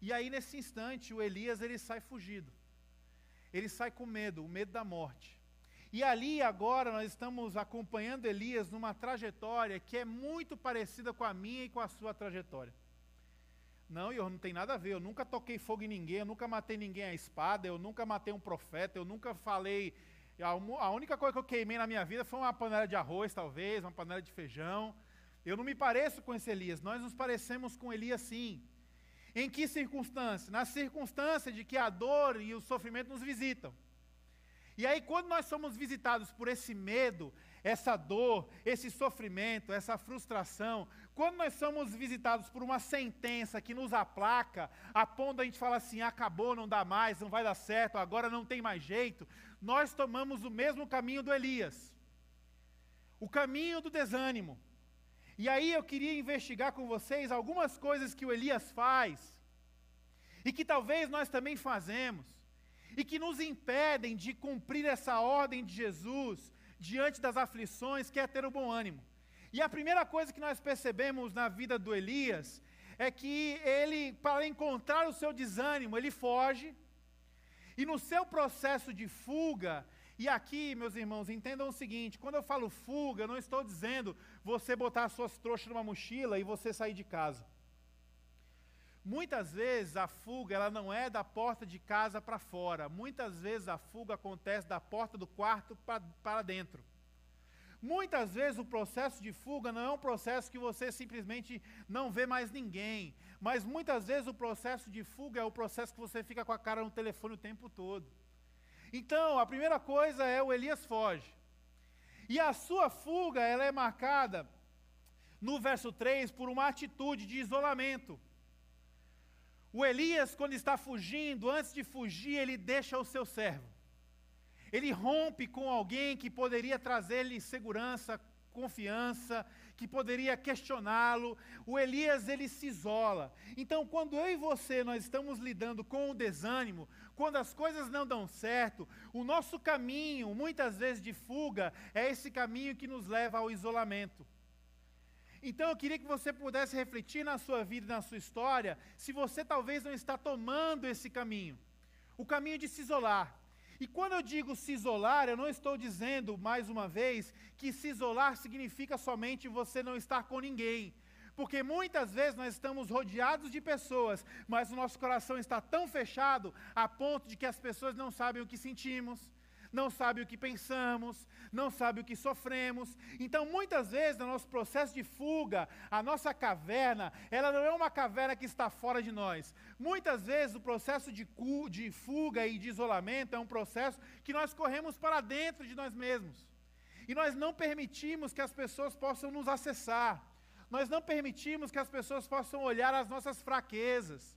E aí, nesse instante, o Elias ele sai fugido. Ele sai com medo, o medo da morte. E ali, agora, nós estamos acompanhando Elias numa trajetória que é muito parecida com a minha e com a sua trajetória. Não, eu não tem nada a ver. Eu nunca toquei fogo em ninguém, eu nunca matei ninguém à espada, eu nunca matei um profeta, eu nunca falei. A única coisa que eu queimei na minha vida foi uma panela de arroz, talvez, uma panela de feijão. Eu não me pareço com esse Elias. Nós nos parecemos com Elias, sim. Em que circunstância? Na circunstância de que a dor e o sofrimento nos visitam. E aí, quando nós somos visitados por esse medo, essa dor, esse sofrimento, essa frustração, quando nós somos visitados por uma sentença que nos aplaca, a ponto a gente fala assim: acabou, não dá mais, não vai dar certo, agora não tem mais jeito, nós tomamos o mesmo caminho do Elias o caminho do desânimo. E aí eu queria investigar com vocês algumas coisas que o Elias faz, e que talvez nós também fazemos, e que nos impedem de cumprir essa ordem de Jesus diante das aflições, que é ter o bom ânimo. E a primeira coisa que nós percebemos na vida do Elias é que ele, para encontrar o seu desânimo, ele foge, e no seu processo de fuga, e aqui, meus irmãos, entendam o seguinte: quando eu falo fuga, eu não estou dizendo você botar as suas trouxas numa mochila e você sair de casa. Muitas vezes a fuga ela não é da porta de casa para fora. Muitas vezes a fuga acontece da porta do quarto para dentro. Muitas vezes o processo de fuga não é um processo que você simplesmente não vê mais ninguém. Mas muitas vezes o processo de fuga é o processo que você fica com a cara no telefone o tempo todo. Então, a primeira coisa é o Elias foge. E a sua fuga, ela é marcada no verso 3 por uma atitude de isolamento. O Elias, quando está fugindo, antes de fugir, ele deixa o seu servo. Ele rompe com alguém que poderia trazer-lhe segurança, confiança, que poderia questioná-lo. O Elias ele se isola. Então, quando eu e você nós estamos lidando com o desânimo, quando as coisas não dão certo, o nosso caminho, muitas vezes de fuga, é esse caminho que nos leva ao isolamento. Então eu queria que você pudesse refletir na sua vida, na sua história, se você talvez não está tomando esse caminho, o caminho de se isolar. E quando eu digo se isolar, eu não estou dizendo, mais uma vez, que se isolar significa somente você não estar com ninguém. Porque muitas vezes nós estamos rodeados de pessoas, mas o nosso coração está tão fechado a ponto de que as pessoas não sabem o que sentimos, não sabem o que pensamos, não sabem o que sofremos. Então, muitas vezes, no nosso processo de fuga, a nossa caverna, ela não é uma caverna que está fora de nós. Muitas vezes, o processo de, de fuga e de isolamento é um processo que nós corremos para dentro de nós mesmos. E nós não permitimos que as pessoas possam nos acessar. Nós não permitimos que as pessoas possam olhar as nossas fraquezas.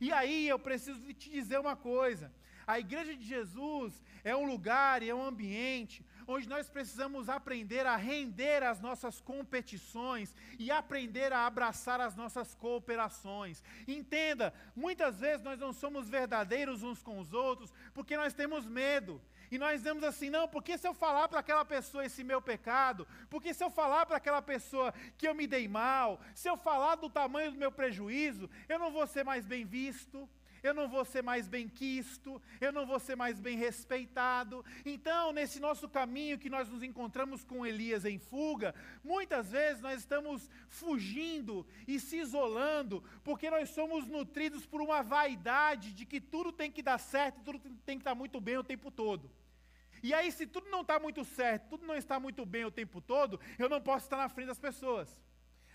E aí eu preciso te dizer uma coisa: a igreja de Jesus é um lugar e é um ambiente onde nós precisamos aprender a render as nossas competições e aprender a abraçar as nossas cooperações. Entenda, muitas vezes nós não somos verdadeiros uns com os outros porque nós temos medo. E nós dizemos assim: não, porque se eu falar para aquela pessoa esse meu pecado, porque se eu falar para aquela pessoa que eu me dei mal, se eu falar do tamanho do meu prejuízo, eu não vou ser mais bem visto, eu não vou ser mais bem quisto, eu não vou ser mais bem respeitado. Então, nesse nosso caminho que nós nos encontramos com Elias em fuga, muitas vezes nós estamos fugindo e se isolando, porque nós somos nutridos por uma vaidade de que tudo tem que dar certo, tudo tem que estar muito bem o tempo todo. E aí, se tudo não está muito certo, tudo não está muito bem o tempo todo, eu não posso estar na frente das pessoas.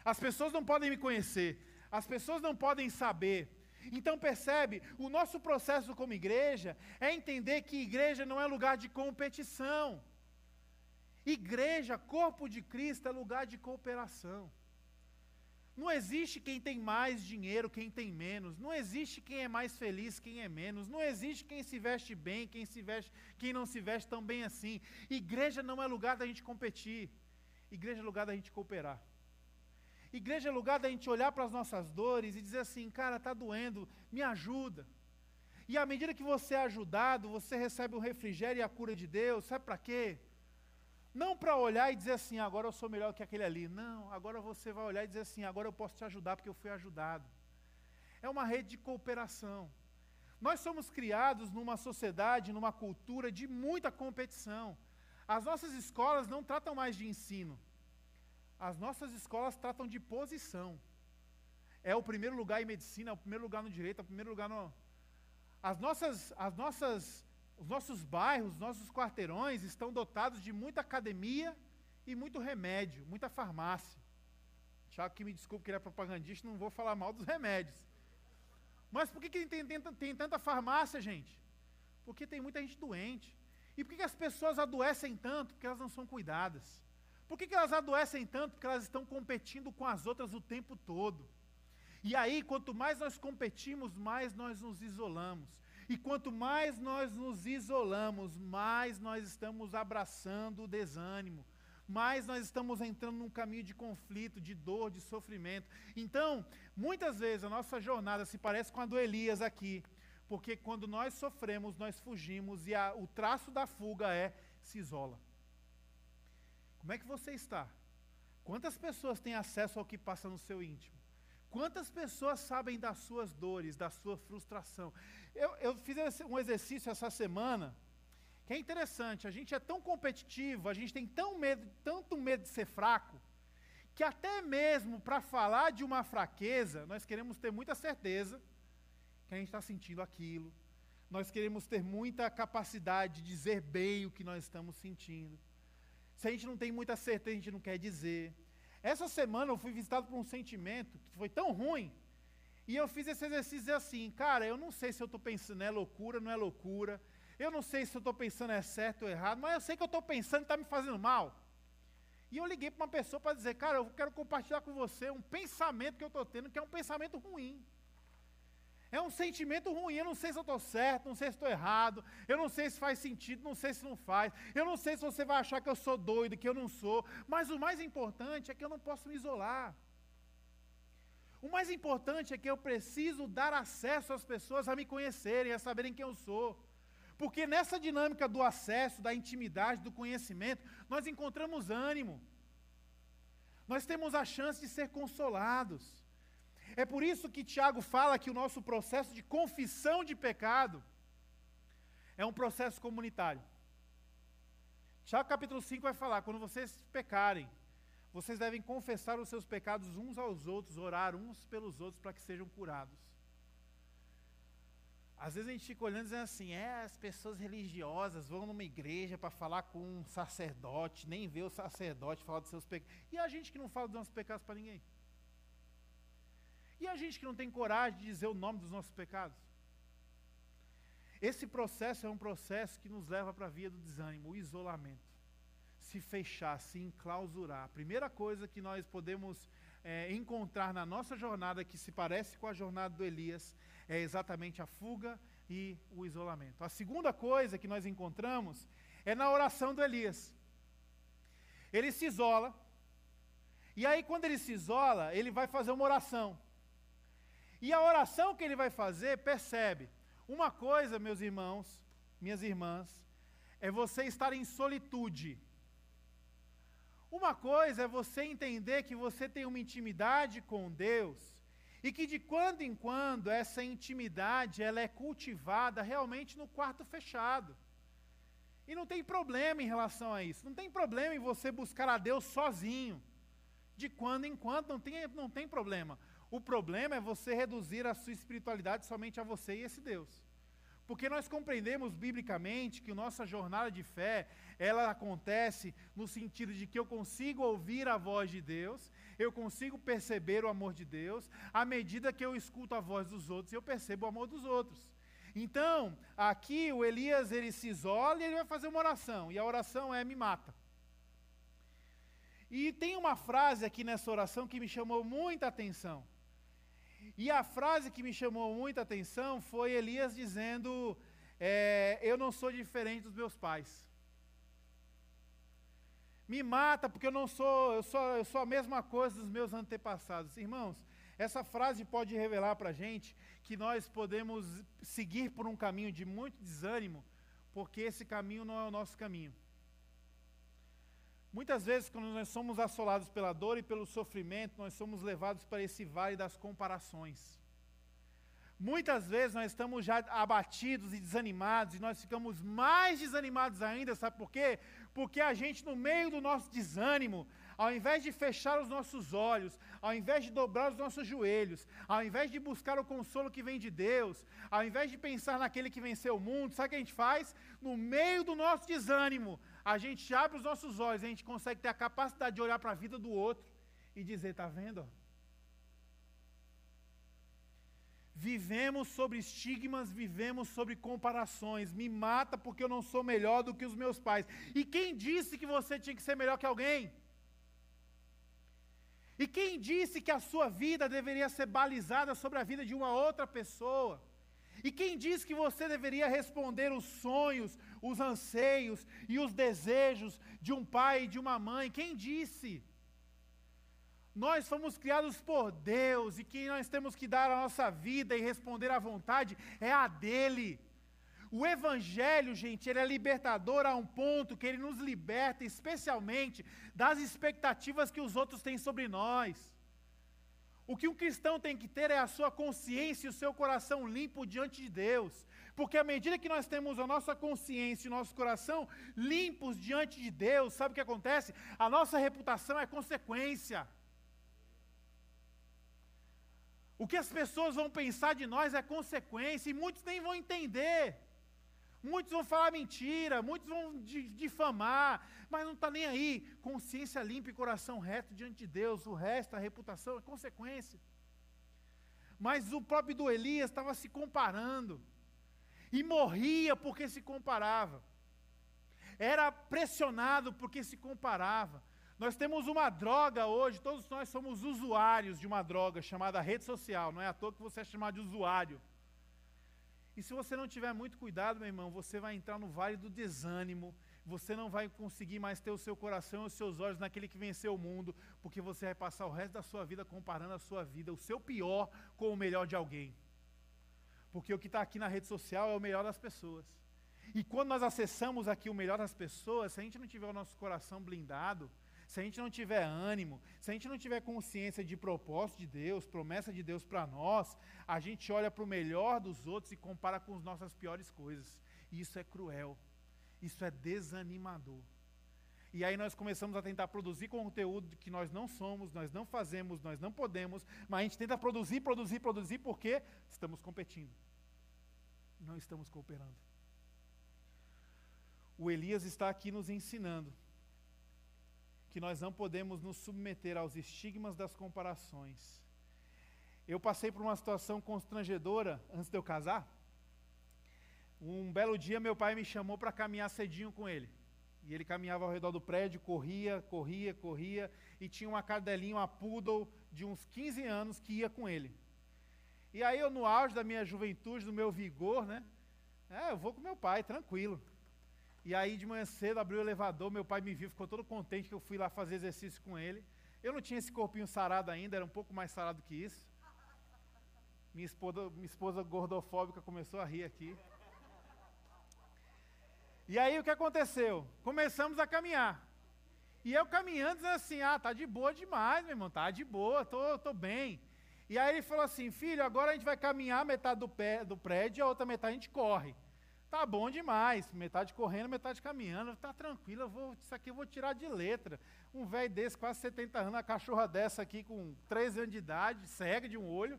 As pessoas não podem me conhecer, as pessoas não podem saber. Então percebe, o nosso processo como igreja é entender que igreja não é lugar de competição. Igreja, corpo de Cristo, é lugar de cooperação. Não existe quem tem mais dinheiro, quem tem menos. Não existe quem é mais feliz, quem é menos. Não existe quem se veste bem, quem se veste, quem não se veste tão bem assim. Igreja não é lugar da gente competir. Igreja é lugar da gente cooperar. Igreja é lugar da gente olhar para as nossas dores e dizer assim, cara, está doendo, me ajuda. E à medida que você é ajudado, você recebe o refrigério e a cura de Deus, sabe para quê? Não para olhar e dizer assim, agora eu sou melhor que aquele ali. Não, agora você vai olhar e dizer assim, agora eu posso te ajudar porque eu fui ajudado. É uma rede de cooperação. Nós somos criados numa sociedade, numa cultura de muita competição. As nossas escolas não tratam mais de ensino, as nossas escolas tratam de posição. É o primeiro lugar em medicina, é o primeiro lugar no direito, é o primeiro lugar no. As nossas, as nossas, os nossos bairros, os nossos quarteirões estão dotados de muita academia e muito remédio, muita farmácia. Tiago, que me desculpe que ele é propagandista, não vou falar mal dos remédios. Mas por que, que tem, tem, tem tanta farmácia, gente? Porque tem muita gente doente. E por que, que as pessoas adoecem tanto? Porque elas não são cuidadas. Por que, que elas adoecem tanto? Porque elas estão competindo com as outras o tempo todo. E aí, quanto mais nós competimos, mais nós nos isolamos. E quanto mais nós nos isolamos, mais nós estamos abraçando o desânimo, mais nós estamos entrando num caminho de conflito, de dor, de sofrimento. Então, muitas vezes a nossa jornada se parece com a do Elias aqui, porque quando nós sofremos, nós fugimos e a, o traço da fuga é se isola. Como é que você está? Quantas pessoas têm acesso ao que passa no seu íntimo? Quantas pessoas sabem das suas dores, da sua frustração? Eu, eu fiz um exercício essa semana que é interessante. A gente é tão competitivo, a gente tem tão medo, tanto medo de ser fraco, que até mesmo para falar de uma fraqueza, nós queremos ter muita certeza que a gente está sentindo aquilo. Nós queremos ter muita capacidade de dizer bem o que nós estamos sentindo. Se a gente não tem muita certeza, a gente não quer dizer. Essa semana eu fui visitado por um sentimento que foi tão ruim. E eu fiz esse exercício assim, cara, eu não sei se eu estou pensando é loucura, não é loucura. Eu não sei se eu estou pensando é certo ou errado, mas eu sei que eu estou pensando e está me fazendo mal. E eu liguei para uma pessoa para dizer, cara, eu quero compartilhar com você um pensamento que eu estou tendo, que é um pensamento ruim. É um sentimento ruim. Eu não sei se eu estou certo, não sei se estou errado. Eu não sei se faz sentido, não sei se não faz. Eu não sei se você vai achar que eu sou doido, que eu não sou. Mas o mais importante é que eu não posso me isolar. O mais importante é que eu preciso dar acesso às pessoas a me conhecerem, a saberem quem eu sou. Porque nessa dinâmica do acesso, da intimidade, do conhecimento, nós encontramos ânimo. Nós temos a chance de ser consolados. É por isso que Tiago fala que o nosso processo de confissão de pecado é um processo comunitário. Tiago capítulo 5 vai falar: quando vocês pecarem, vocês devem confessar os seus pecados uns aos outros, orar uns pelos outros para que sejam curados. Às vezes a gente fica olhando e dizendo assim: é, as pessoas religiosas vão numa igreja para falar com um sacerdote, nem vê o sacerdote falar dos seus pecados. E a gente que não fala dos nossos pecados para ninguém? E a gente que não tem coragem de dizer o nome dos nossos pecados? Esse processo é um processo que nos leva para a via do desânimo, o isolamento. Se fechar, se enclausurar. A primeira coisa que nós podemos é, encontrar na nossa jornada, que se parece com a jornada do Elias, é exatamente a fuga e o isolamento. A segunda coisa que nós encontramos é na oração do Elias. Ele se isola, e aí, quando ele se isola, ele vai fazer uma oração. E a oração que ele vai fazer, percebe, uma coisa, meus irmãos, minhas irmãs, é você estar em solitude. Uma coisa é você entender que você tem uma intimidade com Deus e que de quando em quando essa intimidade ela é cultivada realmente no quarto fechado. E não tem problema em relação a isso. Não tem problema em você buscar a Deus sozinho. De quando em quando não tem, não tem problema. O problema é você reduzir a sua espiritualidade somente a você e esse Deus. Porque nós compreendemos biblicamente que nossa jornada de fé, ela acontece no sentido de que eu consigo ouvir a voz de Deus, eu consigo perceber o amor de Deus, à medida que eu escuto a voz dos outros, eu percebo o amor dos outros. Então, aqui o Elias ele se isola e ele vai fazer uma oração, e a oração é me mata. E tem uma frase aqui nessa oração que me chamou muita atenção. E a frase que me chamou muita atenção foi Elias dizendo: é, Eu não sou diferente dos meus pais. Me mata porque eu não sou, eu sou, eu sou a mesma coisa dos meus antepassados. Irmãos, essa frase pode revelar para a gente que nós podemos seguir por um caminho de muito desânimo, porque esse caminho não é o nosso caminho. Muitas vezes, quando nós somos assolados pela dor e pelo sofrimento, nós somos levados para esse vale das comparações. Muitas vezes nós estamos já abatidos e desanimados, e nós ficamos mais desanimados ainda, sabe por quê? Porque a gente, no meio do nosso desânimo, ao invés de fechar os nossos olhos, ao invés de dobrar os nossos joelhos, ao invés de buscar o consolo que vem de Deus, ao invés de pensar naquele que venceu o mundo, sabe o que a gente faz? No meio do nosso desânimo, a gente abre os nossos olhos, a gente consegue ter a capacidade de olhar para a vida do outro e dizer: está vendo? Vivemos sobre estigmas, vivemos sobre comparações. Me mata porque eu não sou melhor do que os meus pais. E quem disse que você tinha que ser melhor que alguém? E quem disse que a sua vida deveria ser balizada sobre a vida de uma outra pessoa? E quem diz que você deveria responder os sonhos, os anseios e os desejos de um pai e de uma mãe? Quem disse? Nós fomos criados por Deus e quem nós temos que dar a nossa vida e responder à vontade é a dele. O Evangelho, gente, ele é libertador a um ponto que ele nos liberta, especialmente das expectativas que os outros têm sobre nós. O que um cristão tem que ter é a sua consciência e o seu coração limpo diante de Deus. Porque à medida que nós temos a nossa consciência e o nosso coração limpos diante de Deus, sabe o que acontece? A nossa reputação é consequência. O que as pessoas vão pensar de nós é consequência, e muitos nem vão entender. Muitos vão falar mentira, muitos vão difamar, mas não está nem aí. Consciência limpa e coração reto diante de Deus, o resto, a reputação, é consequência. Mas o próprio do Elias estava se comparando, e morria porque se comparava, era pressionado porque se comparava. Nós temos uma droga hoje, todos nós somos usuários de uma droga chamada rede social, não é à toa que você é chamado de usuário. E se você não tiver muito cuidado, meu irmão, você vai entrar no vale do desânimo. Você não vai conseguir mais ter o seu coração e os seus olhos naquele que venceu o mundo, porque você vai passar o resto da sua vida comparando a sua vida, o seu pior, com o melhor de alguém. Porque o que está aqui na rede social é o melhor das pessoas. E quando nós acessamos aqui o melhor das pessoas, se a gente não tiver o nosso coração blindado, se a gente não tiver ânimo, se a gente não tiver consciência de propósito de Deus, promessa de Deus para nós, a gente olha para o melhor dos outros e compara com as nossas piores coisas. E isso é cruel. Isso é desanimador. E aí nós começamos a tentar produzir conteúdo que nós não somos, nós não fazemos, nós não podemos, mas a gente tenta produzir, produzir, produzir porque estamos competindo. Não estamos cooperando. O Elias está aqui nos ensinando que nós não podemos nos submeter aos estigmas das comparações. Eu passei por uma situação constrangedora antes de eu casar. Um belo dia, meu pai me chamou para caminhar cedinho com ele. E ele caminhava ao redor do prédio, corria, corria, corria, e tinha uma cadelinha, uma poodle de uns 15 anos que ia com ele. E aí eu, no auge da minha juventude, do meu vigor, né? É, eu vou com meu pai, tranquilo. E aí de manhã cedo abriu o elevador, meu pai me viu, ficou todo contente que eu fui lá fazer exercício com ele. Eu não tinha esse corpinho sarado ainda, era um pouco mais sarado que isso. Minha esposa, minha esposa gordofóbica começou a rir aqui. E aí o que aconteceu? Começamos a caminhar. E eu caminhando, dizendo assim, ah, tá de boa demais, meu irmão, tá de boa, tô, tô bem. E aí ele falou assim, filho, agora a gente vai caminhar metade do, pé, do prédio e a outra metade a gente corre. Tá bom demais, metade correndo, metade caminhando, tá tranquilo, eu vou, isso aqui eu vou tirar de letra. Um velho desse, quase 70 anos, uma cachorra dessa aqui com 13 anos de idade, cega de um olho,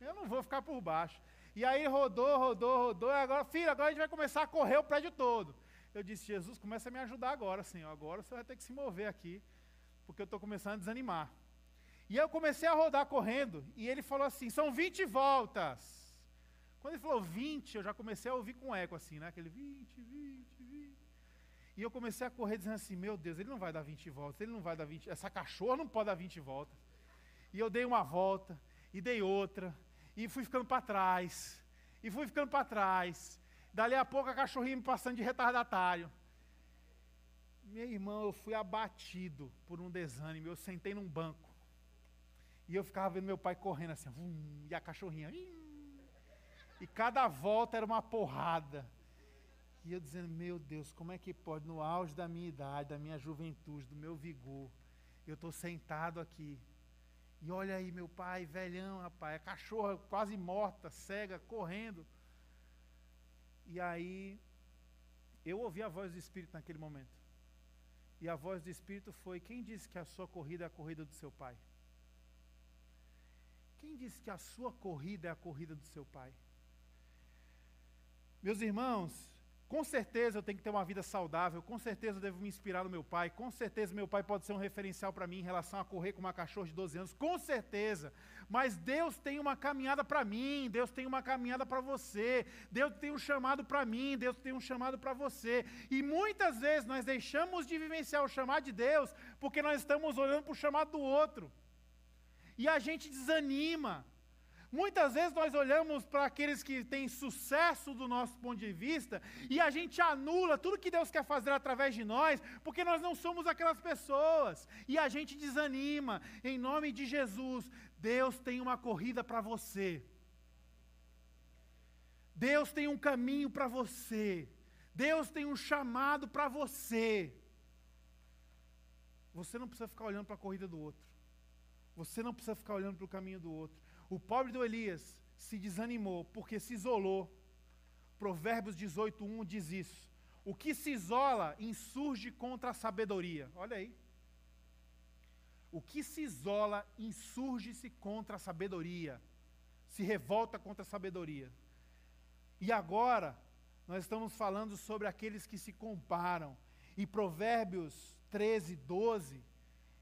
eu não vou ficar por baixo. E aí rodou, rodou, rodou, e agora, filho, agora a gente vai começar a correr o prédio todo. Eu disse, Jesus, começa a me ajudar agora, Senhor, agora você vai ter que se mover aqui, porque eu estou começando a desanimar. E eu comecei a rodar correndo, e ele falou assim, são 20 voltas. Quando ele falou 20, eu já comecei a ouvir com eco assim, né? Aquele 20, 20, 20. E eu comecei a correr dizendo assim: Meu Deus, ele não vai dar 20 voltas, ele não vai dar 20. Essa cachorra não pode dar 20 voltas. E eu dei uma volta, e dei outra, e fui ficando para trás, e fui ficando para trás. Dali a pouco a cachorrinha me passando de retardatário. Meu irmão, eu fui abatido por um desânimo. Eu sentei num banco. E eu ficava vendo meu pai correndo assim, vum, e a cachorrinha. E cada volta era uma porrada. E eu dizendo, meu Deus, como é que pode, no auge da minha idade, da minha juventude, do meu vigor, eu estou sentado aqui. E olha aí, meu pai, velhão, rapaz, a cachorra quase morta, cega, correndo. E aí, eu ouvi a voz do Espírito naquele momento. E a voz do Espírito foi: Quem disse que a sua corrida é a corrida do seu pai? Quem disse que a sua corrida é a corrida do seu pai? Meus irmãos, com certeza eu tenho que ter uma vida saudável, com certeza eu devo me inspirar no meu pai, com certeza meu pai pode ser um referencial para mim em relação a correr com uma cachorra de 12 anos, com certeza. Mas Deus tem uma caminhada para mim, Deus tem uma caminhada para você, Deus tem um chamado para mim, Deus tem um chamado para você. E muitas vezes nós deixamos de vivenciar o chamado de Deus porque nós estamos olhando para o chamado do outro. E a gente desanima. Muitas vezes nós olhamos para aqueles que têm sucesso do nosso ponto de vista e a gente anula tudo que Deus quer fazer através de nós, porque nós não somos aquelas pessoas. E a gente desanima. Em nome de Jesus, Deus tem uma corrida para você. Deus tem um caminho para você. Deus tem um chamado para você. Você não precisa ficar olhando para a corrida do outro. Você não precisa ficar olhando para o caminho do outro. O pobre do Elias se desanimou porque se isolou. Provérbios 18:1 diz isso. O que se isola insurge contra a sabedoria. Olha aí. O que se isola insurge-se contra a sabedoria. Se revolta contra a sabedoria. E agora, nós estamos falando sobre aqueles que se comparam. E Provérbios 13, 12,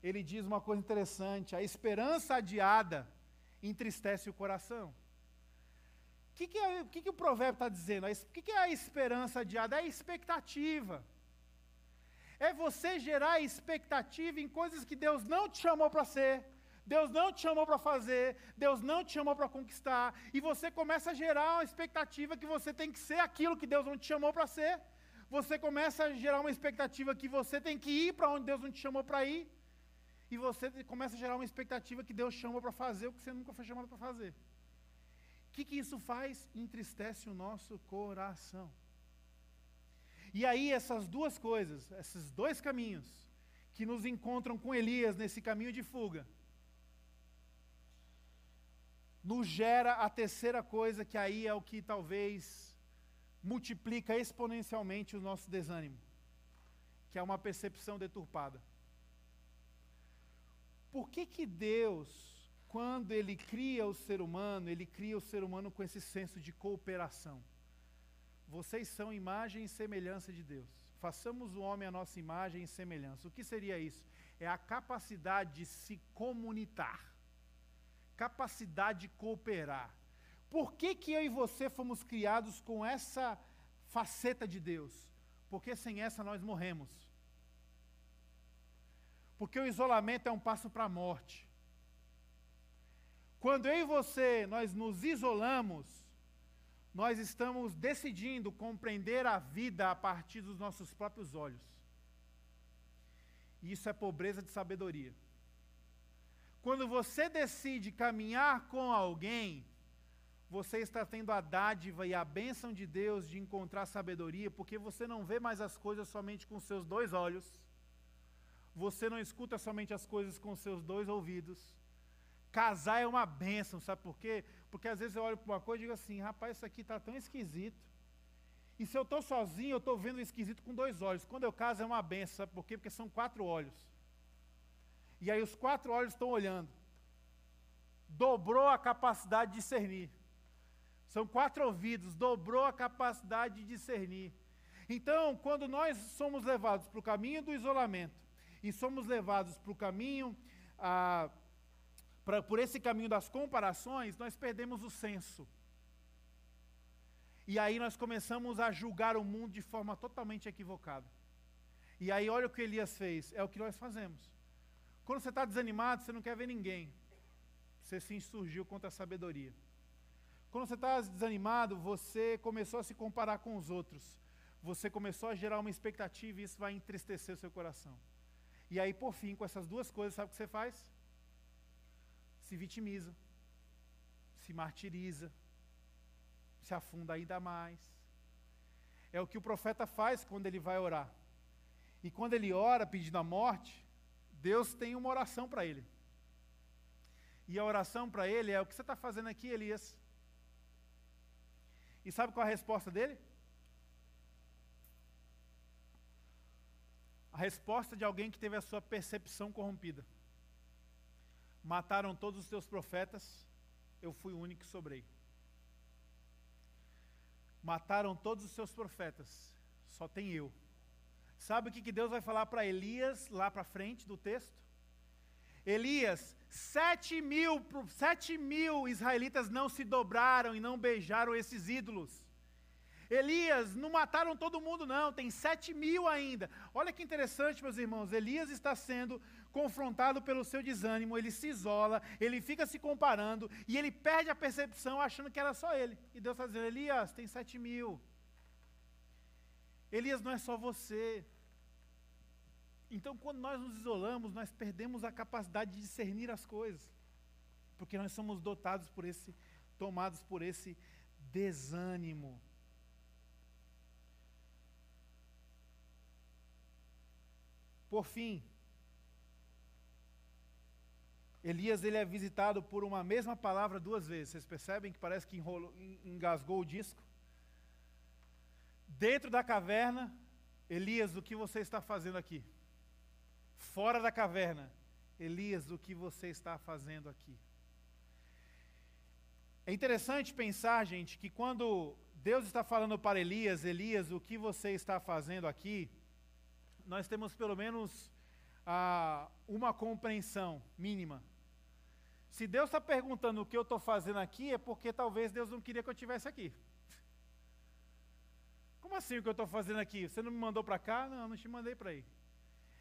ele diz uma coisa interessante: a esperança adiada entristece o coração. O que, que, é, que, que o provérbio está dizendo? O que, que é a esperança adiada? É a expectativa. É você gerar expectativa em coisas que Deus não te chamou para ser, Deus não te chamou para fazer, Deus não te chamou para conquistar, e você começa a gerar uma expectativa que você tem que ser aquilo que Deus não te chamou para ser. Você começa a gerar uma expectativa que você tem que ir para onde Deus não te chamou para ir. E você começa a gerar uma expectativa que Deus chamou para fazer o que você nunca foi chamado para fazer. O que, que isso faz? Entristece o nosso coração. E aí, essas duas coisas, esses dois caminhos, que nos encontram com Elias nesse caminho de fuga, nos gera a terceira coisa, que aí é o que talvez multiplica exponencialmente o nosso desânimo, que é uma percepção deturpada. Por que que Deus, quando ele cria o ser humano, ele cria o ser humano com esse senso de cooperação? Vocês são imagem e semelhança de Deus. Façamos o homem a nossa imagem e semelhança. O que seria isso? É a capacidade de se comunitar capacidade de cooperar. Por que, que eu e você fomos criados com essa faceta de Deus? Porque sem essa nós morremos. Porque o isolamento é um passo para a morte. Quando eu e você nós nos isolamos, nós estamos decidindo compreender a vida a partir dos nossos próprios olhos. E isso é pobreza de sabedoria. Quando você decide caminhar com alguém, você está tendo a dádiva e a bênção de Deus de encontrar sabedoria, porque você não vê mais as coisas somente com seus dois olhos, você não escuta somente as coisas com seus dois ouvidos. Casar é uma bênção, sabe por quê? Porque às vezes eu olho para uma coisa e digo assim: rapaz, isso aqui está tão esquisito. E se eu estou sozinho, eu estou vendo o esquisito com dois olhos. Quando eu caso é uma benção, sabe por quê? Porque são quatro olhos. E aí os quatro olhos estão olhando. Dobrou a capacidade de discernir. São quatro ouvidos, dobrou a capacidade de discernir. Então, quando nós somos levados para o caminho do isolamento e somos levados para o caminho, ah, pra, por esse caminho das comparações, nós perdemos o senso. E aí nós começamos a julgar o mundo de forma totalmente equivocada. E aí olha o que Elias fez, é o que nós fazemos. Quando você está desanimado, você não quer ver ninguém. Você se insurgiu contra a sabedoria. Quando você está desanimado, você começou a se comparar com os outros. Você começou a gerar uma expectativa e isso vai entristecer o seu coração. E aí, por fim, com essas duas coisas, sabe o que você faz? Se vitimiza, se martiriza, se afunda ainda mais. É o que o profeta faz quando ele vai orar. E quando ele ora pedindo a morte, Deus tem uma oração para ele. E a oração para ele é: O que você está fazendo aqui, Elias? E sabe qual é a resposta dele? A resposta de alguém que teve a sua percepção corrompida. Mataram todos os teus profetas, eu fui o único que sobrei. Mataram todos os seus profetas, só tem eu. Sabe o que, que Deus vai falar para Elias lá para frente do texto? Elias, sete mil, sete mil israelitas não se dobraram e não beijaram esses ídolos. Elias, não mataram todo mundo, não, tem sete mil ainda. Olha que interessante, meus irmãos. Elias está sendo confrontado pelo seu desânimo, ele se isola, ele fica se comparando e ele perde a percepção achando que era só ele. E Deus está dizendo: Elias, tem sete mil. Elias não é só você. Então, quando nós nos isolamos, nós perdemos a capacidade de discernir as coisas, porque nós somos dotados por esse, tomados por esse desânimo. Por fim, Elias ele é visitado por uma mesma palavra duas vezes. Vocês percebem que parece que enrolou, engasgou o disco? Dentro da caverna, Elias, o que você está fazendo aqui? Fora da caverna, Elias, o que você está fazendo aqui? É interessante pensar, gente, que quando Deus está falando para Elias, Elias, o que você está fazendo aqui, nós temos pelo menos ah, uma compreensão mínima. Se Deus está perguntando o que eu estou fazendo aqui, é porque talvez Deus não queria que eu estivesse aqui. Como assim o que eu estou fazendo aqui? Você não me mandou para cá? Não, não te mandei para aí.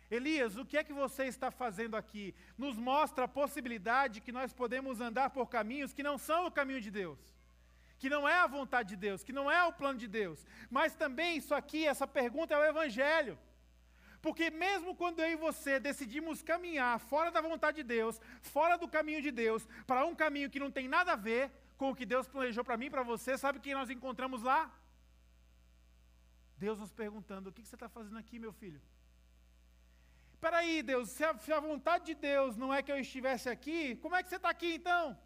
Elias, o que é que você está fazendo aqui? Nos mostra a possibilidade que nós podemos andar por caminhos que não são o caminho de Deus, que não é a vontade de Deus, que não é o plano de Deus. Mas também isso aqui, essa pergunta é o Evangelho. Porque mesmo quando eu e você decidimos caminhar fora da vontade de Deus, fora do caminho de Deus, para um caminho que não tem nada a ver com o que Deus planejou para mim e para você, sabe quem nós encontramos lá? Deus nos perguntando: o que você está fazendo aqui, meu filho? Espera aí, Deus, se a, se a, vontade de Deus não é que eu estivesse aqui, como é que você está aqui então?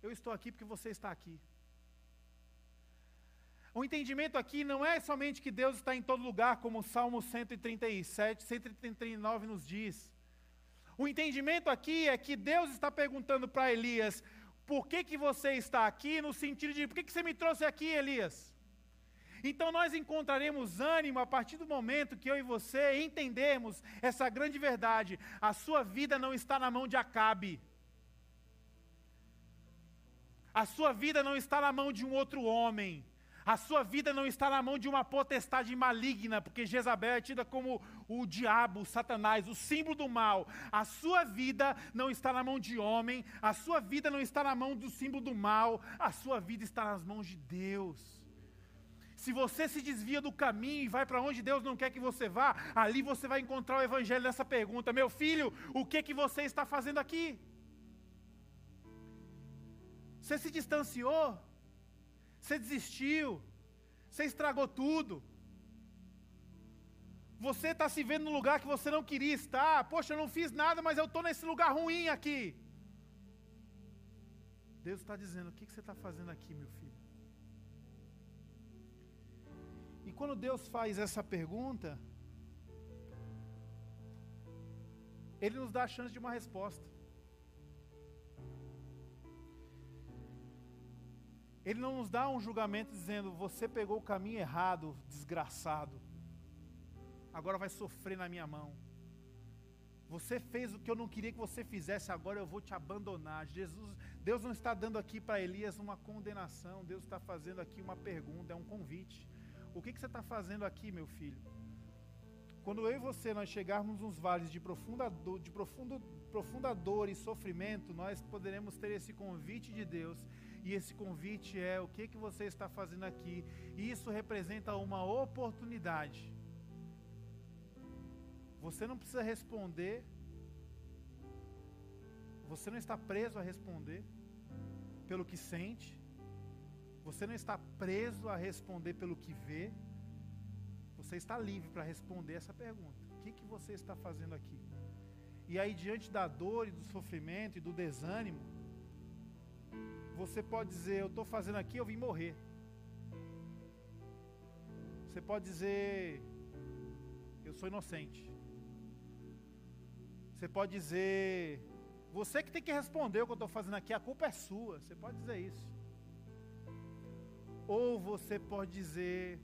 Eu estou aqui porque você está aqui. O entendimento aqui não é somente que Deus está em todo lugar, como o Salmo 137, 139 nos diz. O entendimento aqui é que Deus está perguntando para Elias: por que, que você está aqui? No sentido de, por que, que você me trouxe aqui, Elias? Então nós encontraremos ânimo a partir do momento que eu e você entendemos essa grande verdade. A sua vida não está na mão de Acabe. A sua vida não está na mão de um outro homem. A sua vida não está na mão de uma potestade maligna, porque Jezabel é tida como o diabo, o Satanás, o símbolo do mal. A sua vida não está na mão de homem, a sua vida não está na mão do símbolo do mal, a sua vida está nas mãos de Deus. Se você se desvia do caminho e vai para onde Deus não quer que você vá, ali você vai encontrar o evangelho nessa pergunta: Meu filho, o que que você está fazendo aqui? Você se distanciou? Você desistiu? Você estragou tudo? Você está se vendo no lugar que você não queria estar. Poxa, eu não fiz nada, mas eu estou nesse lugar ruim aqui. Deus está dizendo: o que, que você está fazendo aqui, meu filho? E quando Deus faz essa pergunta, Ele nos dá a chance de uma resposta. Ele não nos dá um julgamento dizendo: você pegou o caminho errado, desgraçado, agora vai sofrer na minha mão. Você fez o que eu não queria que você fizesse, agora eu vou te abandonar. Jesus, Deus não está dando aqui para Elias uma condenação, Deus está fazendo aqui uma pergunta, é um convite. O que, que você está fazendo aqui, meu filho? Quando eu e você nós chegarmos nos vales de profunda, de profundo, profunda dor e sofrimento, nós poderemos ter esse convite de Deus. E esse convite é o que, que você está fazendo aqui. E isso representa uma oportunidade. Você não precisa responder. Você não está preso a responder pelo que sente. Você não está preso a responder pelo que vê. Você está livre para responder essa pergunta: O que, que você está fazendo aqui? E aí, diante da dor e do sofrimento e do desânimo, você pode dizer: Eu estou fazendo aqui, eu vim morrer. Você pode dizer: Eu sou inocente. Você pode dizer: Você que tem que responder o que eu estou fazendo aqui, a culpa é sua. Você pode dizer isso. Ou você pode dizer: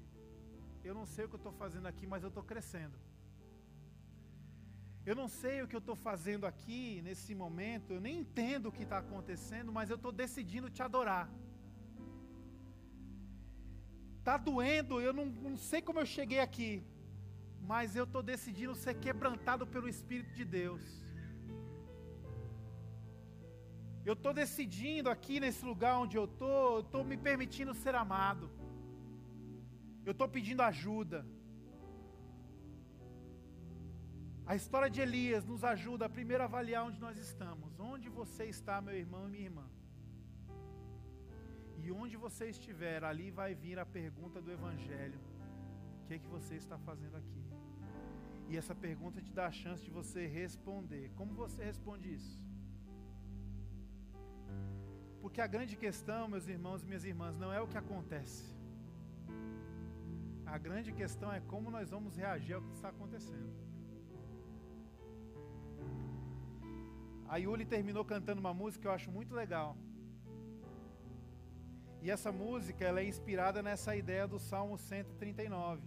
Eu não sei o que eu estou fazendo aqui, mas eu estou crescendo. Eu não sei o que eu estou fazendo aqui nesse momento, eu nem entendo o que está acontecendo, mas eu estou decidindo te adorar. Está doendo, eu não, não sei como eu cheguei aqui, mas eu estou decidindo ser quebrantado pelo Espírito de Deus. Eu estou decidindo aqui nesse lugar onde eu estou, eu estou me permitindo ser amado. Eu estou pedindo ajuda. A história de Elias nos ajuda a primeiro avaliar onde nós estamos. Onde você está, meu irmão e minha irmã? E onde você estiver, ali vai vir a pergunta do Evangelho: O que é que você está fazendo aqui? E essa pergunta te dá a chance de você responder. Como você responde isso? Porque a grande questão, meus irmãos e minhas irmãs, não é o que acontece. A grande questão é como nós vamos reagir ao que está acontecendo. A Yuli terminou cantando uma música que eu acho muito legal. E essa música ela é inspirada nessa ideia do Salmo 139.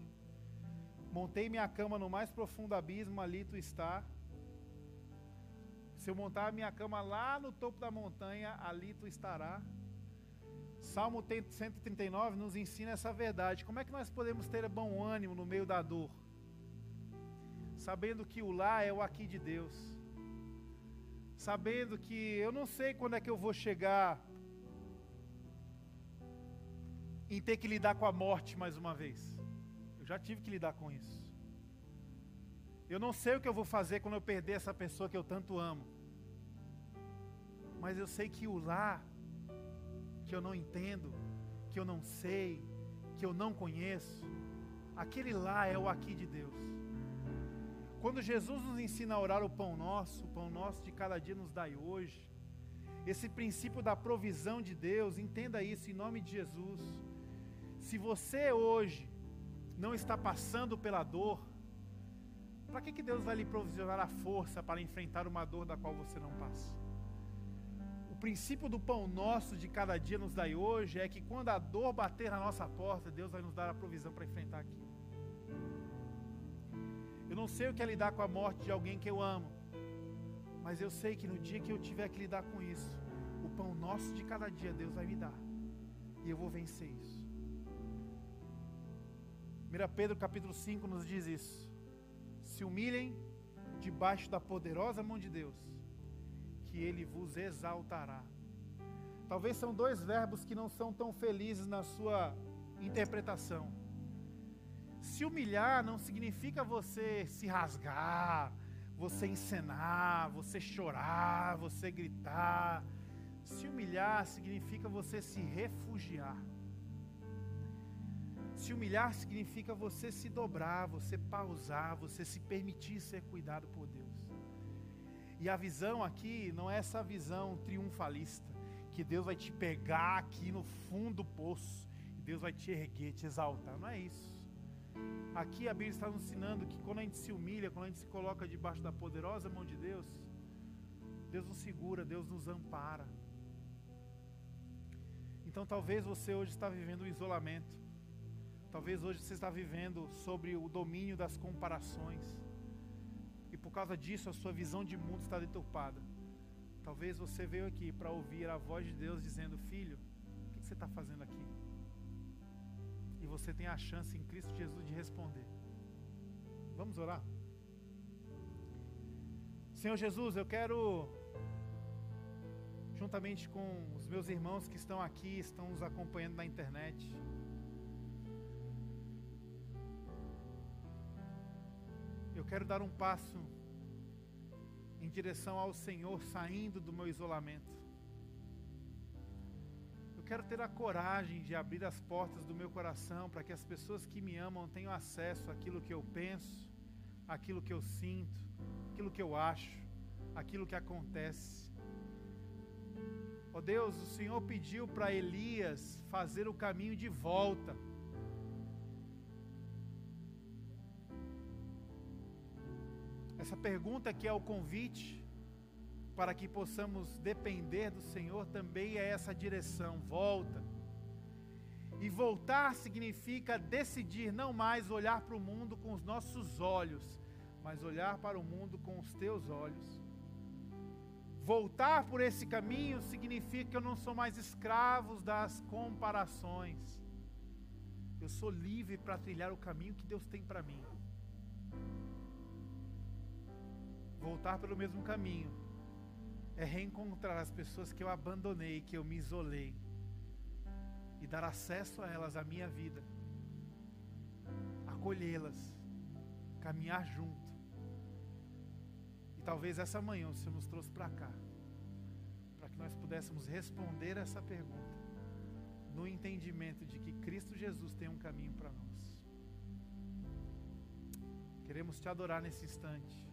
Montei minha cama no mais profundo abismo, ali tu está. Se eu montar a minha cama lá no topo da montanha, ali tu estará. Salmo 139 nos ensina essa verdade. Como é que nós podemos ter bom ânimo no meio da dor? sabendo que o lá é o aqui de Deus, sabendo que eu não sei quando é que eu vou chegar em ter que lidar com a morte mais uma vez. Eu já tive que lidar com isso. Eu não sei o que eu vou fazer quando eu perder essa pessoa que eu tanto amo. Mas eu sei que o lá, que eu não entendo, que eu não sei, que eu não conheço, aquele lá é o aqui de Deus. Quando Jesus nos ensina a orar o pão nosso, o pão nosso de cada dia nos dai hoje, esse princípio da provisão de Deus, entenda isso em nome de Jesus. Se você hoje não está passando pela dor, para que, que Deus vai lhe provisionar a força para enfrentar uma dor da qual você não passa? O princípio do pão nosso de cada dia nos dai hoje é que quando a dor bater na nossa porta, Deus vai nos dar a provisão para enfrentar aquilo. Não sei o que é lidar com a morte de alguém que eu amo, mas eu sei que no dia que eu tiver que lidar com isso, o pão nosso de cada dia Deus vai me dar, e eu vou vencer isso. 1 Pedro capítulo 5 nos diz isso. Se humilhem debaixo da poderosa mão de Deus, que Ele vos exaltará. Talvez são dois verbos que não são tão felizes na sua interpretação. Se humilhar não significa você se rasgar, você encenar, você chorar, você gritar. Se humilhar significa você se refugiar. Se humilhar significa você se dobrar, você pausar, você se permitir ser cuidado por Deus. E a visão aqui não é essa visão triunfalista, que Deus vai te pegar aqui no fundo do poço, e Deus vai te erguer, te exaltar. Não é isso. Aqui a Bíblia está nos ensinando que quando a gente se humilha, quando a gente se coloca debaixo da poderosa mão de Deus, Deus nos segura, Deus nos ampara. Então talvez você hoje está vivendo um isolamento. Talvez hoje você está vivendo sobre o domínio das comparações. E por causa disso a sua visão de mundo está deturpada. Talvez você veio aqui para ouvir a voz de Deus dizendo: Filho, o que você está fazendo aqui? Você tem a chance em Cristo Jesus de responder. Vamos orar? Senhor Jesus, eu quero, juntamente com os meus irmãos que estão aqui, estão nos acompanhando na internet, Eu quero dar um passo em direção ao Senhor, saindo do meu isolamento. Quero ter a coragem de abrir as portas do meu coração para que as pessoas que me amam tenham acesso àquilo que eu penso, àquilo que eu sinto, àquilo que eu acho, àquilo que acontece. Ó oh Deus, o Senhor pediu para Elias fazer o caminho de volta Essa pergunta que é o convite para que possamos depender do Senhor também é essa direção, volta. E voltar significa decidir não mais olhar para o mundo com os nossos olhos, mas olhar para o mundo com os teus olhos. Voltar por esse caminho significa que eu não sou mais escravo das comparações. Eu sou livre para trilhar o caminho que Deus tem para mim. voltar pelo mesmo caminho é reencontrar as pessoas que eu abandonei, que eu me isolei, e dar acesso a elas à minha vida, acolhê-las, caminhar junto. E talvez essa manhã o Senhor nos trouxe para cá, para que nós pudéssemos responder essa pergunta, no entendimento de que Cristo Jesus tem um caminho para nós. Queremos te adorar nesse instante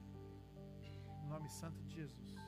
nome santo de Jesus.